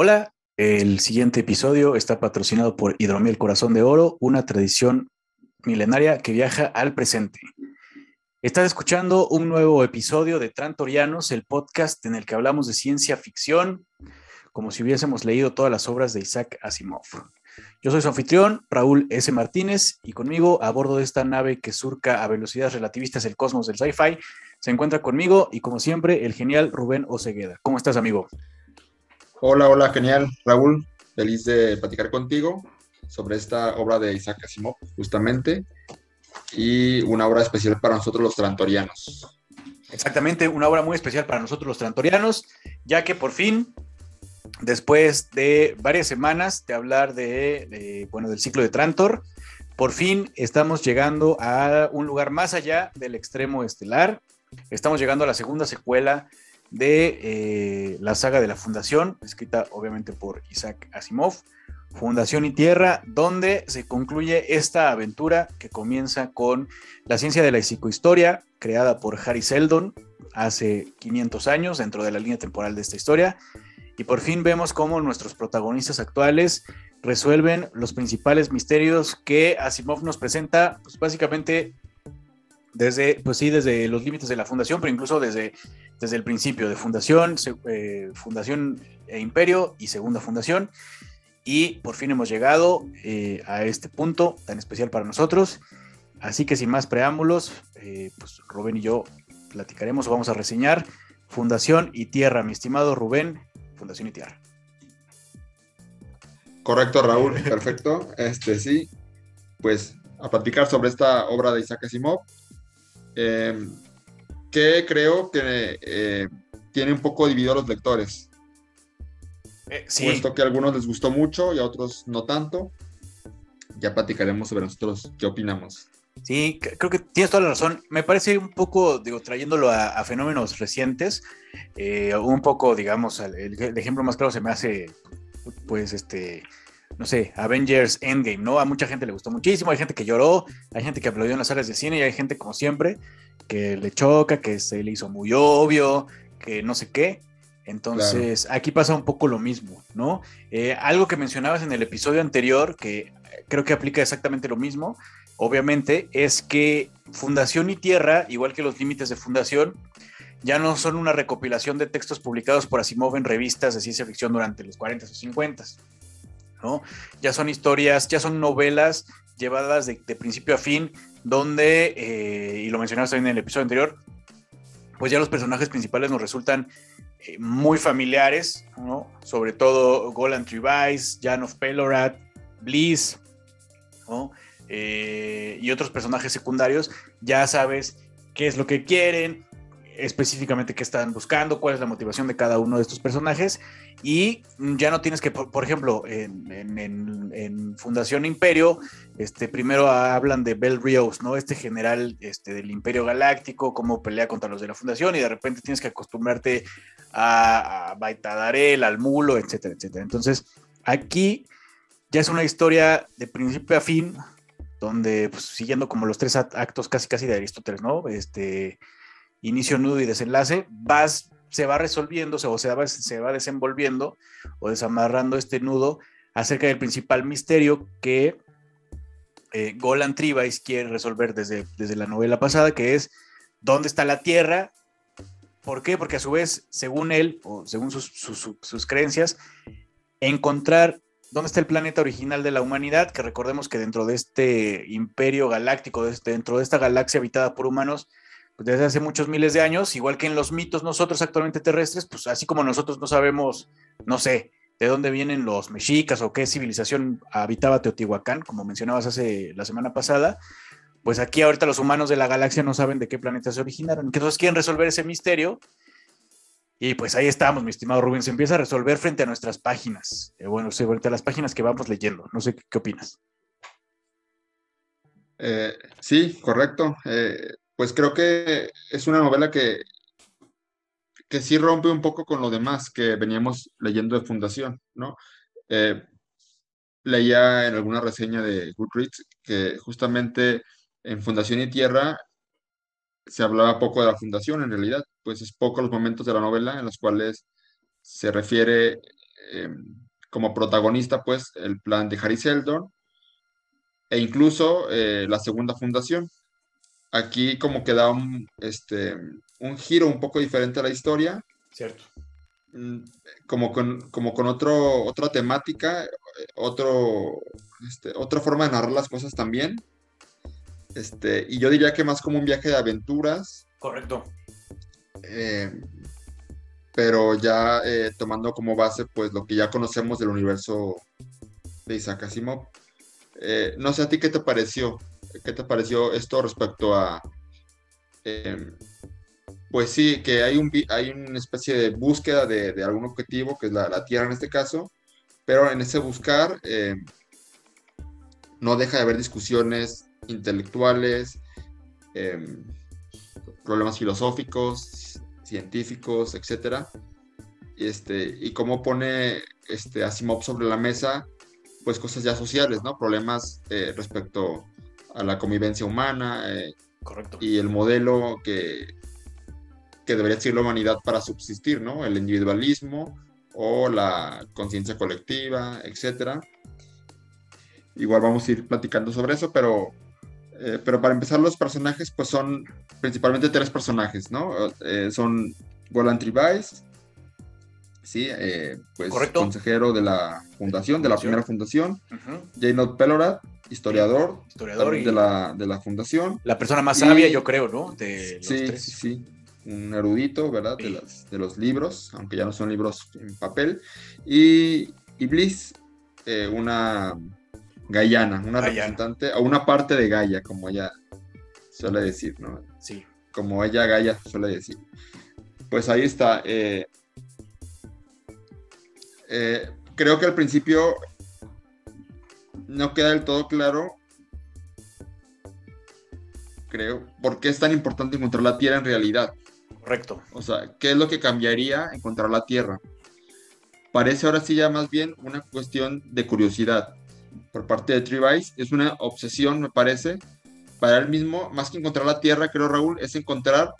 Hola, el siguiente episodio está patrocinado por Hidromiel Corazón de Oro, una tradición milenaria que viaja al presente. Estás escuchando un nuevo episodio de Trantorianos, el podcast en el que hablamos de ciencia ficción, como si hubiésemos leído todas las obras de Isaac Asimov. Yo soy su anfitrión, Raúl S. Martínez, y conmigo, a bordo de esta nave que surca a velocidades relativistas el cosmos del sci-fi, se encuentra conmigo y, como siempre, el genial Rubén Ocegueda. ¿Cómo estás, amigo? Hola, hola, genial, Raúl. Feliz de platicar contigo sobre esta obra de Isaac Asimov, justamente, y una obra especial para nosotros los trantorianos. Exactamente, una obra muy especial para nosotros los trantorianos, ya que por fin después de varias semanas de hablar de, bueno, del ciclo de Trantor, por fin estamos llegando a un lugar más allá del extremo estelar. Estamos llegando a la segunda secuela de eh, la saga de la Fundación, escrita obviamente por Isaac Asimov, Fundación y Tierra, donde se concluye esta aventura que comienza con la ciencia de la psicohistoria, creada por Harry Seldon hace 500 años dentro de la línea temporal de esta historia, y por fin vemos cómo nuestros protagonistas actuales resuelven los principales misterios que Asimov nos presenta, pues básicamente desde, pues sí, desde los límites de la fundación, pero incluso desde, desde el principio de fundación, eh, fundación e imperio y segunda fundación. Y por fin hemos llegado eh, a este punto tan especial para nosotros. Así que sin más preámbulos, eh, pues Rubén y yo platicaremos o vamos a reseñar Fundación y Tierra. Mi estimado Rubén, Fundación y Tierra. Correcto, Raúl, perfecto. Este sí, pues a platicar sobre esta obra de Isaac Asimov, em, que creo que eh, tiene un poco dividido a los lectores. Eh, sí. Puesto que a algunos les gustó mucho y a otros no tanto. Ya platicaremos sobre nosotros qué opinamos. Sí, creo que tienes toda la razón. Me parece un poco, digo, trayéndolo a, fenómenos recientes, eh, un poco, digamos, el, ejemplo más claro se me hace, pues, este, no sé, Avengers Endgame, ¿no? A mucha gente le gustó muchísimo, hay gente que lloró, hay gente que aplaudió en las salas de cine y hay gente, como siempre, que le choca, que se le hizo muy obvio, que no sé qué. Entonces, aquí pasa un poco lo mismo, ¿no? Eh, algo que mencionabas en el episodio anterior, que creo que aplica exactamente lo mismo, obviamente, es que Fundación y Tierra, igual que los límites de Fundación, ya no son una recopilación de textos publicados por Asimov en revistas de ciencia ficción durante los 40 o 50, ¿no? Ya son historias, ya son novelas llevadas de, principio a fin, donde, eh, y lo mencionaste en el episodio anterior, pues ya los personajes principales nos resultan eh, muy familiares, ¿no? Sobre todo Golan Trivice, Jan of Pelorat, Bliss. Eh, y otros personajes secundarios, ya sabes qué es lo que quieren, específicamente qué están buscando, cuál es la motivación de cada uno de estos personajes. Y ya no tienes que, por, ejemplo, en, Fundación Imperio, este, primero hablan de Bell Rios, ¿no? Este general este, del Imperio Galáctico, cómo pelea contra los de la Fundación, y de repente tienes que acostumbrarte a, a Baitadarel, al Mulo, etcétera, etcétera. Entonces, aquí ya es una historia de principio a fin, donde pues, siguiendo como los tres actos casi casi de Aristóteles, ¿no? Este inicio, nudo y desenlace, vas, se va resolviendo o se va, se va desenvolviendo o desamarrando este nudo acerca del principal misterio que eh, Golan Tribais quiere resolver desde, desde la novela pasada, que es dónde está la Tierra. ¿Por qué? Porque a su vez, según él, o según sus, sus creencias, encontrar ¿Dónde está el planeta original de la humanidad? Que recordemos que dentro de este imperio galáctico, dentro de esta galaxia habitada por humanos, pues desde hace muchos miles de años, igual que en los mitos nosotros actualmente terrestres, pues así como nosotros no sabemos, no sé, de dónde vienen los mexicas o qué civilización habitaba Teotihuacán, como mencionabas hace la semana pasada, pues aquí ahorita los humanos de la galaxia no saben de qué planeta se originaron. Entonces quieren resolver ese misterio y pues ahí estamos, mi estimado Rubén, se empieza a resolver frente a nuestras páginas. Eh, bueno, sí, frente a las páginas que vamos leyendo. No sé qué, opinas. Eh, sí, correcto. Eh, pues creo que es una novela que, que sí rompe un poco con lo demás que veníamos leyendo de Fundación, ¿no? leía en alguna reseña de Goodreads que justamente en Fundación y Tierra se hablaba poco de la fundación en realidad, pues es poco los momentos de la novela en los cuales se refiere em, como protagonista, pues, el plan de Harry Seldon e incluso eh, la segunda fundación. Aquí como que da un, este, un giro un poco diferente a la historia. Cierto. Mm, como con, como con otro, otra temática, otro, este, otra forma de narrar las cosas también. Este, y yo diría que más como un viaje de aventuras. Correcto. Eh, pero ya eh, tomando como base pues lo que ya conocemos del universo de Isaac Asimov. Eh, no sé a ti qué te pareció, qué te pareció esto respecto a, em, pues sí, que hay, un, hay una especie de búsqueda de, algún objetivo, que es la, Tierra en este caso, pero en ese buscar em, no deja de haber discusiones intelectuales, em, problemas filosóficos, científicos, etcétera. Este, y cómo pone este, Asimov sobre la mesa, pues cosas ya sociales, ¿no? Problemas eh, respecto a la convivencia humana eh, Correcto. y el modelo que, que debería ser la humanidad para subsistir, ¿no? El individualismo o la conciencia colectiva, etcétera. Igual vamos a ir platicando sobre eso, pero eh, pero para empezar, los personajes, pues son principalmente tres personajes, ¿no? Eh, son Golan Tribais, sí, eh, pues consejero de la fundación, de la primera fundación. Uh Pelorat, historiador, historiador de, la, de la fundación. La persona más sabia, yo creo, ¿no? De sí, sí, sí. Un erudito, ¿verdad? De, de, los libros, aunque ya no son libros en papel. Y, y Bliss, una Guyana, una representante, o una parte de Gaia, como ella suele decir, ¿no? Sí. Como ella Gaia suele decir. Pues ahí está. Eh, eh, creo que al principio no queda del todo claro, creo, por qué es tan importante encontrar la Tierra en realidad. Correcto. O sea, ¿qué es lo que cambiaría encontrar la Tierra? Parece ahora sí ya más bien una cuestión de curiosidad por parte de Trivice. Es una obsesión, me parece, para él mismo, más que encontrar la Tierra, creo, Raúl, es encontrar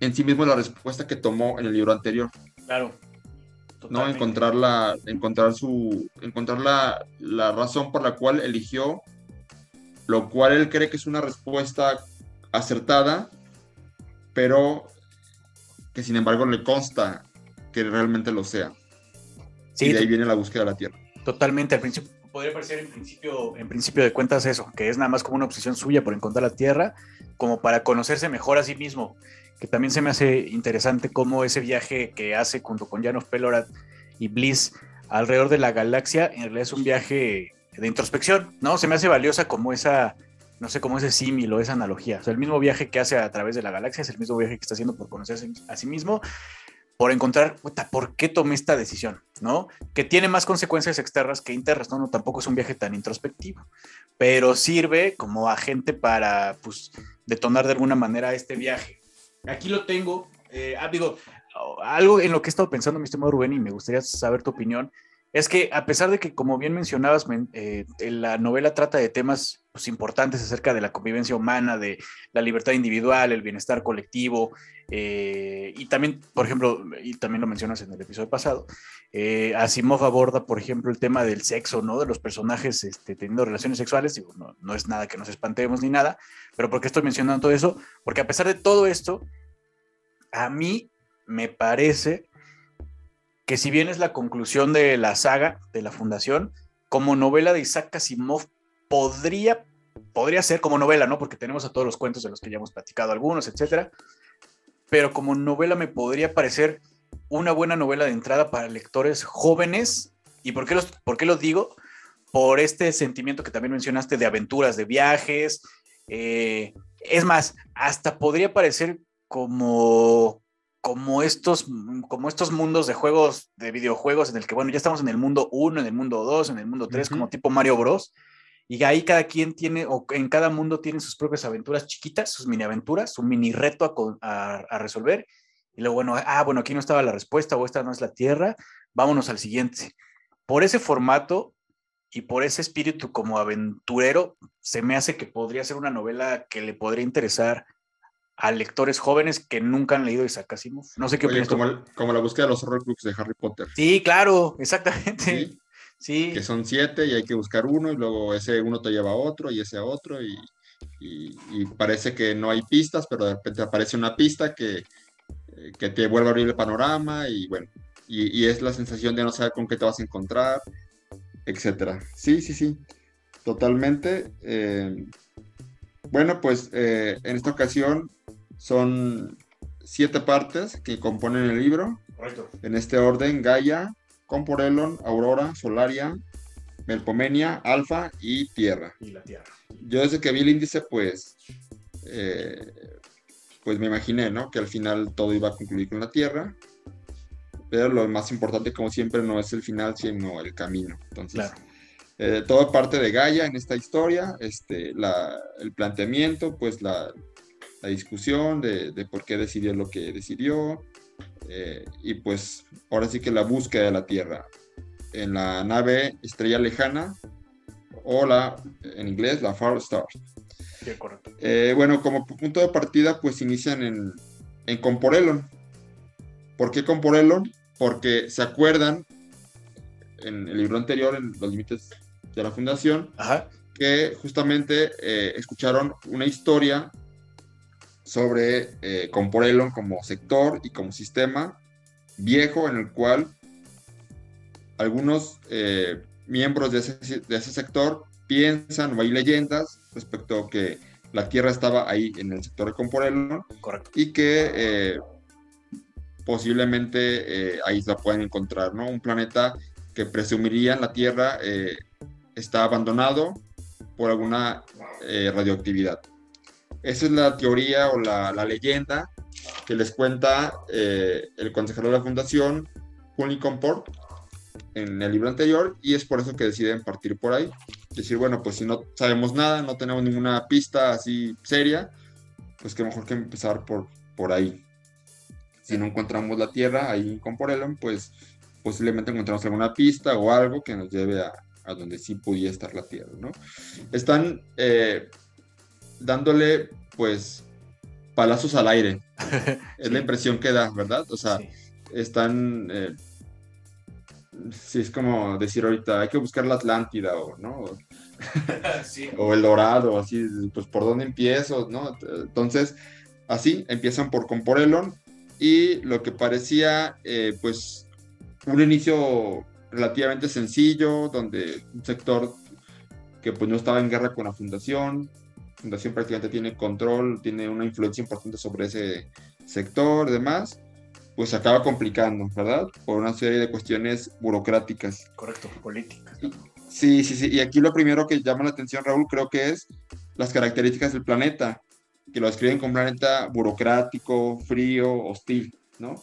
en sí mismo la respuesta que tomó en el libro anterior. Claro. ¿No? Encontrar, la, encontrar, su, encontrar la, la razón por la cual eligió lo cual él cree que es una respuesta acertada, pero que sin embargo le consta que realmente lo sea. Sí, y de ahí viene la búsqueda de la Tierra. Totalmente, al principio podría parecer en principio, en principio de cuentas eso, que es nada más como una obsesión suya por encontrar la Tierra, como para conocerse mejor a sí mismo, que también se me hace interesante cómo ese viaje que hace junto con Janov Pelorat y Bliss alrededor de la galaxia, en realidad es un viaje de introspección, ¿no? Se me hace valiosa como esa, no sé, como ese símil o esa analogía. O sea, el mismo viaje que hace a través de la galaxia es el mismo viaje que está haciendo por conocerse a sí mismo por encontrar, ¿por qué tomé esta decisión? ¿No? Que tiene más consecuencias externas que internas, ¿no? tampoco es un viaje tan introspectivo, pero sirve como agente para, pues, detonar de alguna manera este viaje. Aquí lo tengo, eh, ah, digo, algo en lo que he estado pensando, mi estimado Rubén, y me gustaría saber tu opinión, es que a pesar de que, como bien mencionabas, eh, la novela trata de temas pues, importantes acerca de la convivencia humana, de la libertad individual, el bienestar colectivo, eh, y también, por ejemplo, y también lo mencionas en el episodio pasado, eh, Asimov aborda, por ejemplo, el tema del sexo, ¿no? De los personajes este, teniendo relaciones sexuales, digo, no, no es nada que nos espantemos ni nada, pero ¿por qué estoy mencionando todo eso? Porque a pesar de todo esto, a mí me parece que si bien es la conclusión de la saga de la Fundación, como novela de Isaac Asimov podría, podría ser como novela, ¿no? Porque tenemos a todos los cuentos de los que ya hemos platicado algunos, etcétera. Pero como novela me podría parecer una buena novela de entrada para lectores jóvenes. ¿Y por qué, los, lo digo? Por este sentimiento que también mencionaste de aventuras, de viajes. Eh, es más, hasta podría parecer como como estos, como estos mundos de juegos, de videojuegos, en el que, bueno, ya estamos en el mundo 1, en el mundo 2, en el mundo 3, como tipo Mario Bros. Y ahí cada quien tiene, o en cada mundo tiene sus propias aventuras chiquitas, sus mini aventuras, su mini reto a, a, resolver. Y luego, bueno, ah, bueno, aquí no estaba la respuesta, o esta no es la Tierra, vámonos al siguiente. Por ese formato y por ese espíritu como aventurero, se me hace que podría ser una novela que le podría interesar a lectores jóvenes que nunca han leído Isaac Asimov. No sé qué Oye, como, como, la búsqueda de los horrocrux de Harry Potter. Sí, claro, exactamente. ¿Sí? Que son siete y hay que buscar uno y luego ese uno te lleva a otro y ese a otro y, y, parece que no hay pistas, pero de repente aparece una pista que, eh, que te vuelve a abrir el panorama y bueno, y, y, es la sensación de no saber con qué te vas a encontrar, etcétera. Sí, sí, sí, totalmente. Eh, bueno, pues eh, en esta ocasión son siete partes que componen el libro. Correcto. En este orden, Gaia, Comporelon, Aurora, Solaria, Melpomenia, Alfa y Tierra. Y la Tierra. Yo desde que vi el índice, pues, eh, pues me imaginé, ¿no? Que al final todo iba a concluir con la Tierra. Pero lo más importante, como siempre, no es el final, sino el camino. Entonces, claro. Eh, todo parte de Gaia en esta historia, este, el planteamiento, pues la, discusión de, por qué decidió lo que decidió, eh, y pues ahora sí que la búsqueda de la Tierra en la nave Estrella Lejana, o la, en inglés, la Far Star. Eh, bueno, como punto de partida, pues inician en, en Comporelon. ¿Por qué Comporelon? Porque se acuerdan en el libro anterior, en los límites de la fundación, que justamente eh, escucharon una historia sobre eh, Comporelon como sector y como sistema viejo en el cual algunos eh, miembros de ese, de ese, sector piensan o hay leyendas respecto a que la Tierra estaba ahí en el sector de Comporelon y que eh, posiblemente ahí la pueden encontrar, ¿no? Un planeta que presumirían la Tierra está abandonado por alguna eh, radioactividad. Esa es la teoría o la, leyenda que les cuenta eh, el consejero de la fundación, Juni Comport, en el libro anterior, y es por eso que deciden partir por ahí. Decir, bueno, pues si no sabemos nada, no tenemos ninguna pista así seria, pues que mejor que empezar por, por ahí. Si no encontramos la Tierra ahí en Comporelon, pues posiblemente encontramos alguna pista o algo que nos lleve a, a donde sí podía estar la Tierra, ¿no? Están eh, dándole, pues, palazos al aire. es la impresión que da, ¿verdad? O sea, están... Eh, sí, es como decir ahorita, hay que buscar la Atlántida, o, ¿no? o el Dorado, así, pues, ¿por dónde empiezo, no? Entonces, así, empiezan por Comporelon, y lo que parecía, eh, pues, un inicio relativamente sencillo, donde un sector que pues no estaba en guerra con la fundación, fundación prácticamente tiene control, tiene una influencia importante sobre ese sector demás, pues se acaba complicando, ¿verdad? Por una serie de cuestiones burocráticas. Correcto, políticas. Sí, sí, sí. Y aquí lo primero que llama la atención, Raúl, creo que es las características del planeta, que lo describen como un planeta burocrático, frío, hostil, ¿no?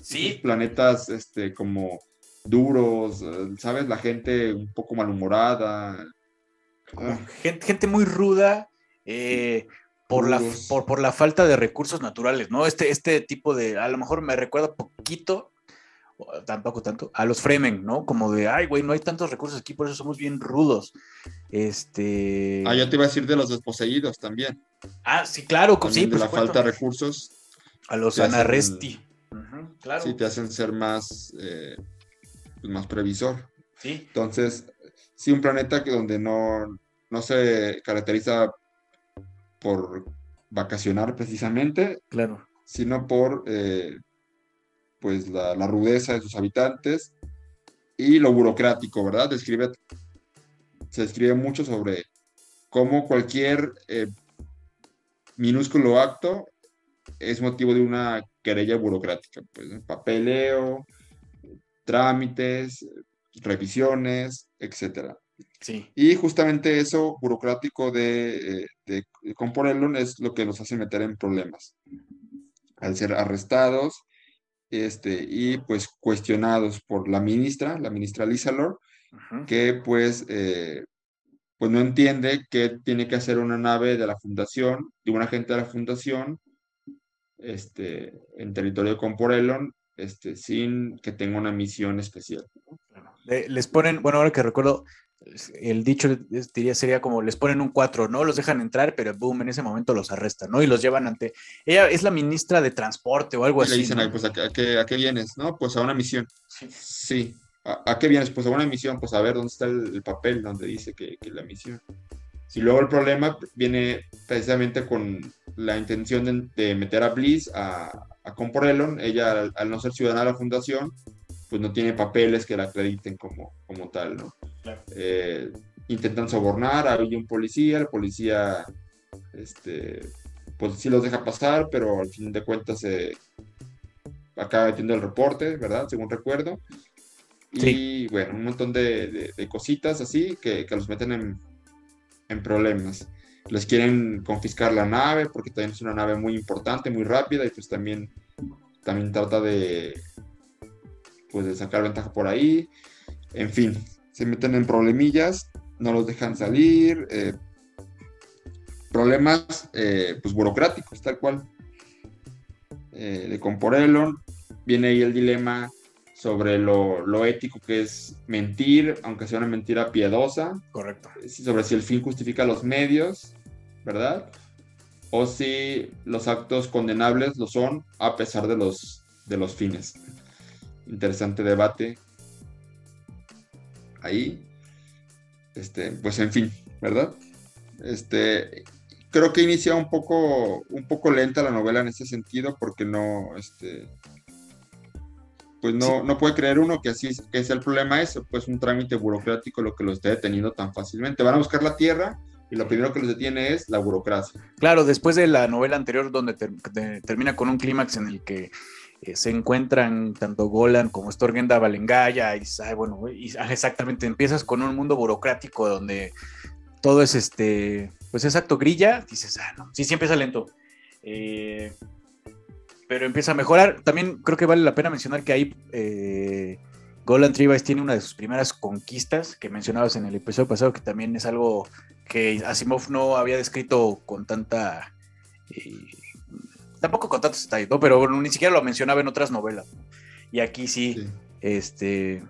Sí. planetas este, como duros, ¿sabes? La gente un poco malhumorada. Ah. Gente, gente, muy ruda eh, por, la, por, la falta de recursos naturales, ¿no? Este, este tipo de, a lo mejor me recuerda poquito, tampoco tanto, a los Fremen, ¿no? Como de, ay, güey, no hay tantos recursos aquí, por eso somos bien rudos. Este... Ah, yo te iba a decir de los desposeídos también. Ah, sí, claro, sí. De la falta de recursos. A los Anarresti. claro. Sí, te hacen ser más... Eh, pues, más previsor. Sí. Entonces, sí, un planeta que donde no, no se caracteriza por vacacionar precisamente, claro. sino por eh, pues la, rudeza de sus habitantes y lo burocrático, ¿verdad? Describe, se escribe mucho sobre cómo cualquier eh, minúsculo acto es motivo de una querella burocrática, pues papeleo, trámites, revisiones, etcétera. Sí. Y justamente eso burocrático de, de, es lo que nos hace meter en problemas. Al ser arrestados este, y pues cuestionados por la ministra, la ministra Lisa Lord, que pues, eh, pues no entiende qué tiene que hacer una nave de la fundación, y un agente de la fundación, este, en territorio de Comporelon, este, sin que tenga una misión especial. les ponen, bueno, ahora que recuerdo, el dicho diría sería como les ponen un 4, ¿no? Los dejan entrar, pero boom, en ese momento los arrestan, ¿no? Y los llevan ante. Ella es la ministra de Transporte o algo y así. Le dicen, ¿no? pues ¿a, qué, ¿a, qué, vienes? ¿No? Pues a una misión. Sí. sí. ¿A, qué vienes? Pues a una misión, pues a ver dónde está el, papel donde dice que, que, la misión. Si luego el problema viene precisamente con la intención de, meter a Bliss a, a Comporelon, ella al, no ser ciudadana de la fundación, pues no tiene papeles que la acrediten como, como tal, ¿no? Eh, intentan sobornar, había un policía, el policía, este, pues sí los deja pasar, pero al fin de cuentas se acaba metiendo el reporte, ¿verdad? Según recuerdo. Y bueno, un montón de, cositas así que, los meten en, en, problemas. Les quieren confiscar la nave porque también es una nave muy importante, muy rápida y pues también, también trata de, pues de sacar ventaja por ahí. En fin, se meten en problemillas, no los dejan salir, eh, problemas eh, pues burocráticos, tal cual. Eh, de Comporelon, viene ahí el dilema sobre lo, ético que es mentir, aunque sea una mentira piedosa. Correcto. Sobre si el fin justifica los medios, ¿verdad? O si los actos condenables lo son a pesar de los, de los fines interesante debate ahí. Este, pues en fin, ¿verdad? Este, creo que inicia un poco, un poco lenta la novela en ese sentido, porque no, este, pues no, no puede creer uno que así que es el problema eso, pues un trámite burocrático lo que lo esté deteniendo tan fácilmente. Van a buscar la tierra y lo primero que los detiene es la burocracia. Claro, después de la novela anterior donde termina con un clímax en el que eh, se encuentran tanto Golan como Storgenda Valengaya y, bueno, ah, exactamente empiezas con un mundo burocrático donde todo es este, pues exacto, grilla, dices, ah, no, sí, sí empieza lento. Eh, pero empieza a mejorar. También creo que vale la pena mencionar que ahí eh, Golan Tribais tiene una de sus primeras conquistas que mencionabas en el episodio pasado, que también es algo que Asimov no había descrito con tanta tampoco con tantos detalles, ¿no? Pero ni siquiera lo mencionaba en otras novelas. Y aquí sí, este,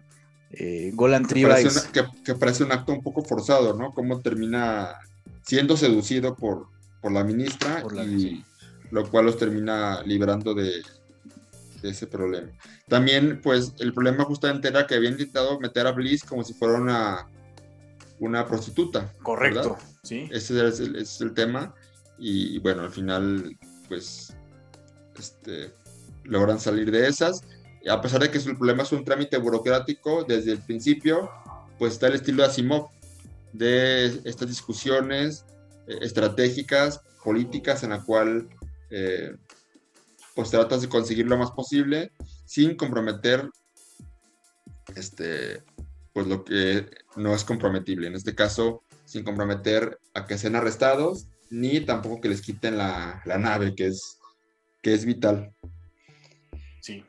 eh, Golan Tribais. Que, parece un acto un poco forzado, ¿no? Cómo termina siendo seducido por, por la ministra y lo cual los termina librando de, ese problema. También, pues, el problema justamente era que había intentado meter a Bliss como si fuera una, una prostituta. Correcto, sí. Ese es, el, ese es el tema. Y bueno, al final, pues este, logran salir de esas. A pesar de que su problema es un trámite burocrático, desde el principio, pues está el estilo de Asimov, de estas discusiones eh, estratégicas, políticas, en la cual eh, pues tratas de conseguir lo más posible sin comprometer este, pues lo que no es comprometible. En este caso, sin comprometer a que sean arrestados, ni tampoco que les quiten la, la nave, que es que es vital. Sí.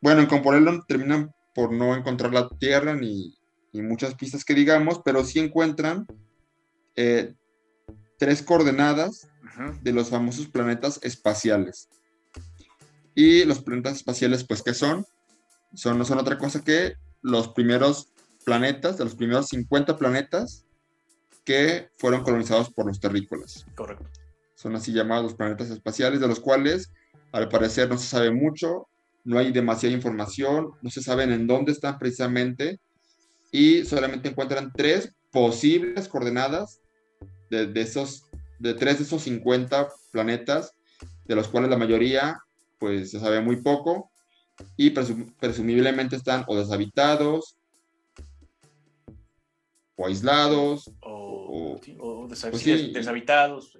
Bueno, en Comporelon terminan por no encontrar la Tierra ni, muchas pistas que digamos, pero sí encuentran eh, tres coordenadas de los famosos planetas espaciales. Y los planetas espaciales, pues, ¿qué son? son? No son otra cosa que los primeros planetas, de los primeros 50 planetas que fueron colonizados por los terrícolas. Correcto. Son así llamados planetas espaciales, de los cuales al parecer no se sabe mucho, no hay demasiada información, no se saben en dónde están precisamente y solamente encuentran tres posibles coordenadas de, esos, de tres de esos 50 planetas, de los cuales la mayoría pues se sabe muy poco y presumiblemente están o deshabitados o aislados o, pues deshabitados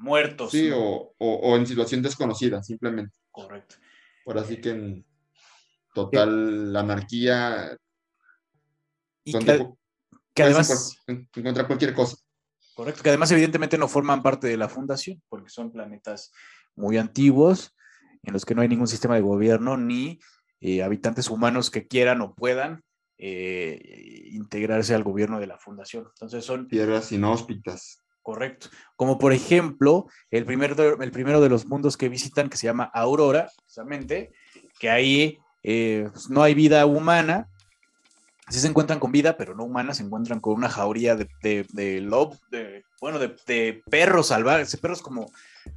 muertos. Sí, o, en situación desconocida, simplemente. Correcto. Por así que en total anarquía. Y que, además. Encontrar cualquier cosa. Correcto, que además evidentemente no forman parte de la fundación, porque son planetas muy antiguos, en los que no hay ningún sistema de gobierno ni eh, habitantes humanos que quieran o puedan eh, integrarse al gobierno de la fundación. Entonces son... Tierras inhóspitas. Correcto. Como por ejemplo, el, primer el primero de los mundos que visitan, que se llama Aurora, precisamente, que ahí eh, pues, no hay vida humana, sí se encuentran con vida, pero no humanas, se encuentran con una jauría de, de, de bueno, de perros salvajes, perros como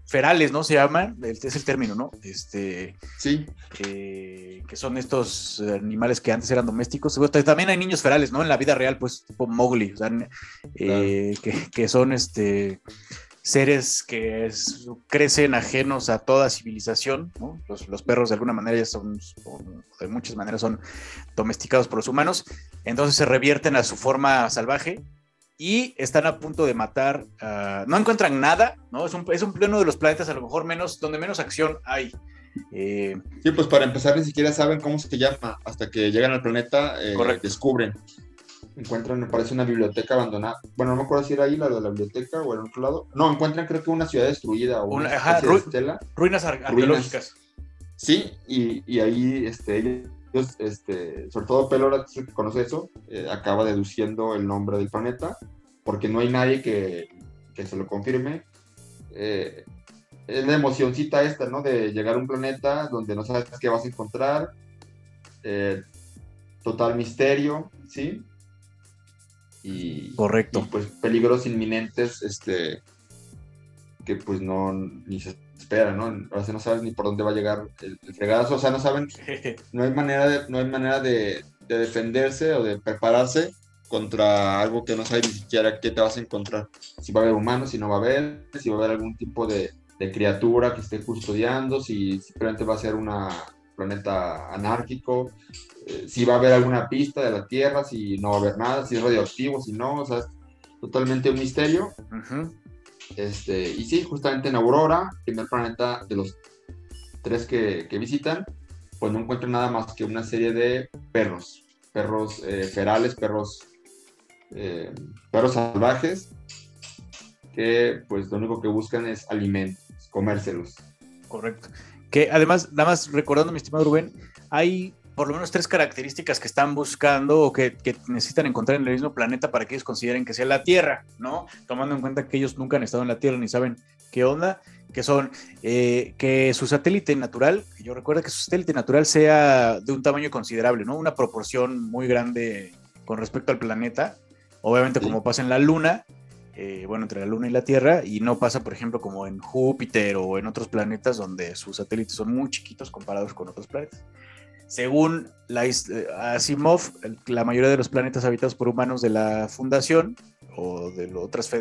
ferales, ¿no? Se llaman, es el término, ¿no? Este, sí. Eh, que son estos animales que antes eran domésticos. También hay niños ferales, ¿no? En la vida real, pues, tipo Mowgli, o sea, eh, que, que, son este seres que crecen ajenos a toda civilización, ¿no? los, los, perros de alguna manera ya son, de muchas maneras son domesticados por los humanos, entonces se revierten a su forma salvaje y están a punto de matar, uh, no encuentran nada, ¿no? Es un, es un pleno de los planetas a lo mejor menos, donde menos acción hay. Eh, sí, pues para empezar ni siquiera saben cómo se llama, hasta que llegan al planeta, eh, descubren encuentran, me parece, una biblioteca abandonada. Bueno, no me acuerdo si era ahí la de la biblioteca o en otro lado. No, encuentran creo que una ciudad destruida o una, ruinas arqueológicas. Sí, y, y, ahí este, ellos, este, sobre todo Pelora, que conoce eso, eh, acaba deduciendo el nombre del planeta, porque no hay nadie que, que se lo confirme. Eh, es la emocioncita esta, ¿no? De llegar a un planeta donde no sabes qué vas a encontrar. Eh, total misterio, ¿sí? y, Correcto. pues peligros inminentes este, que pues no ni se espera, ¿no? Ahora no sabes ni por dónde va a llegar el, fregazo, o sea, no saben, no hay manera de, no hay manera de, defenderse o de prepararse contra algo que no sabes ni siquiera qué te vas a encontrar. Si va a haber humanos, si no va a haber, si va a haber algún tipo de, de criatura que esté custodiando, si simplemente va a ser un planeta anárquico, eh, si va a haber alguna pista de la Tierra, si no va a haber nada, si es radioactivo, si no, o sea, es totalmente un misterio. Este, y sí, justamente en Aurora, primer planeta de los tres que, visitan, pues no encuentran nada más que una serie de perros, perros eh, ferales, perros, eh, perros salvajes, que pues lo único que buscan es alimentos, comérselos. Correcto. Que además, nada más recordando, mi estimado Rubén, hay por lo menos tres características que están buscando o que, necesitan encontrar en el mismo planeta para que ellos consideren que sea la Tierra, ¿no? Tomando en cuenta que ellos nunca han estado en la Tierra ni saben qué onda, que son eh, que su satélite natural, yo recuerdo que su satélite natural sea de un tamaño considerable, ¿no? Una proporción muy grande con respecto al planeta. Obviamente, como pasa en la Luna, eh, bueno, entre la Luna y la Tierra, y no pasa, por ejemplo, como en Júpiter o en otros planetas donde sus satélites son muy chiquitos comparados con otros planetas. Según la, eh, Asimov, la mayoría de los planetas habitados por humanos de la Fundación o de, otros,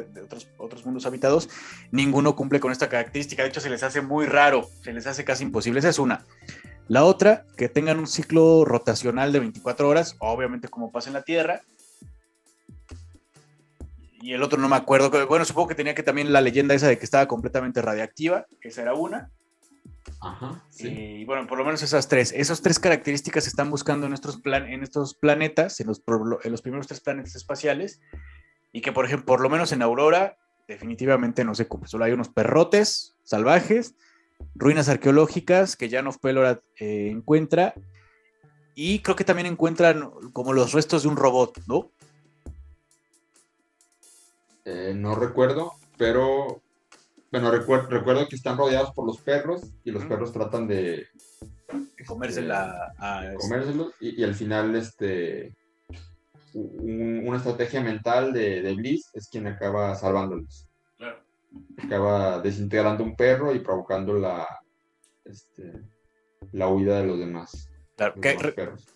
otros mundos habitados, ninguno cumple con esta característica. De hecho, se les hace muy raro, se les hace casi imposible. Esa es una. La otra, que tengan un ciclo rotacional de 24 horas, obviamente como pasa en la Tierra. Y el otro no me acuerdo. Bueno, supongo que tenía que también la leyenda esa de que estaba completamente radiactiva. Esa era una. Ajá, eh, Y bueno, por lo menos esas tres. Esas tres características se están buscando en estos, plan, en estos planetas, en los, en los primeros tres planetas espaciales. Y que, por ejemplo, por lo menos en Aurora, definitivamente no se cumple. Solo hay unos perrotes salvajes, ruinas arqueológicas que Jan of Pelor eh, encuentra. Y creo que también encuentran como los restos de un robot, ¿no? Eh, no recuerdo, pero bueno, recuerdo, que están rodeados por los perros y los perros tratan de comérsela a, comérselos y, al final este una estrategia mental de, de, Bliss es quien acaba salvándolos. Claro. Acaba desintegrando un perro y provocando la, este, la huida de los demás. Claro,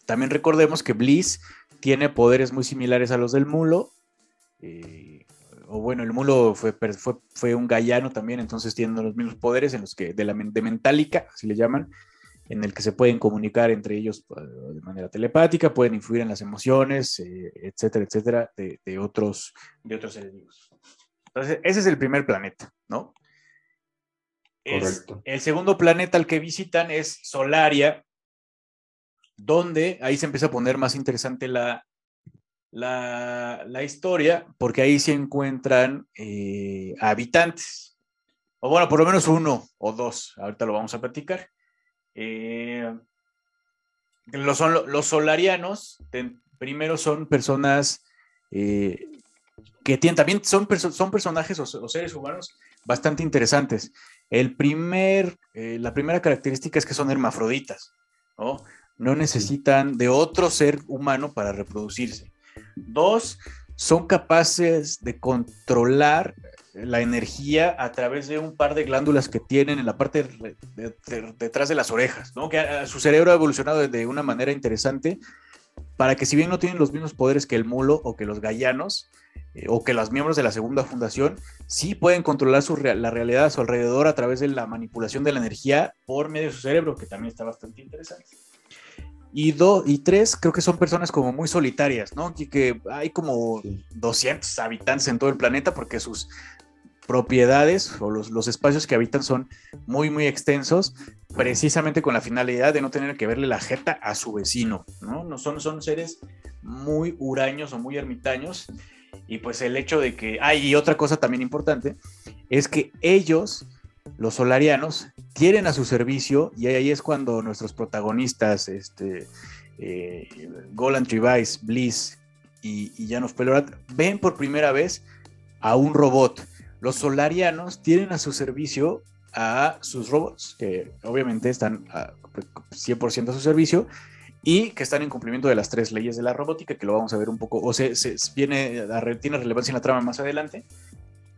también recordemos que Bliss tiene poderes muy similares a los del mulo. Eh, o bueno, el mulo fue, fue, fue un gallano también, entonces tienen los mismos poderes en los que, de la de mentálica, así le llaman, en el que se pueden comunicar entre ellos pues, de manera telepática, pueden influir en las emociones, eh, etcétera, etcétera, de, otros, de otros seres vivos. Entonces, ese es el primer planeta, ¿no? Correcto. el segundo planeta al que visitan es Solaria, donde ahí se empieza a poner más interesante la, la, historia, porque ahí se encuentran eh, habitantes, o bueno, por lo menos uno o dos, ahorita lo vamos a platicar. Eh, los, los solarianos, primero son personas eh, que tienen, también son, son personajes o, seres humanos bastante interesantes. El primer, la primera característica es que son hermafroditas, ¿no? no necesitan de otro ser humano para reproducirse. Dos, son capaces de controlar la energía a través de un par de glándulas que tienen en la parte detrás de las orejas. Que su cerebro ha evolucionado de una manera interesante para que si bien no tienen los mismos poderes que el mulo o que los gallanos, eh, o que los miembros de la segunda fundación, sí pueden controlar su la realidad a su alrededor a través de la manipulación de la energía por medio de su cerebro, que también está bastante interesante. Y, dos y tres, creo que son personas como muy solitarias, ¿no? Que, que hay como 200 habitantes en todo el planeta porque sus propiedades o los, los, espacios que habitan son muy, muy extensos, precisamente con la finalidad de no tener que verle la jeta a su vecino, ¿no? no son, son seres muy huraños o muy ermitaños. Y pues el hecho de que, hay y otra cosa también importante, es que ellos, los solarianos, tienen a su servicio, y ahí es cuando nuestros protagonistas, este, eh, Golan Trivais, Bliss y, y Janov Pelorat, ven por primera vez a un robot. Los solarianos tienen a su servicio a sus robots, que obviamente están a 100% a su servicio y que están en cumplimiento de las tres leyes de la robótica, que lo vamos a ver un poco, o se, viene tiene relevancia en la trama más adelante,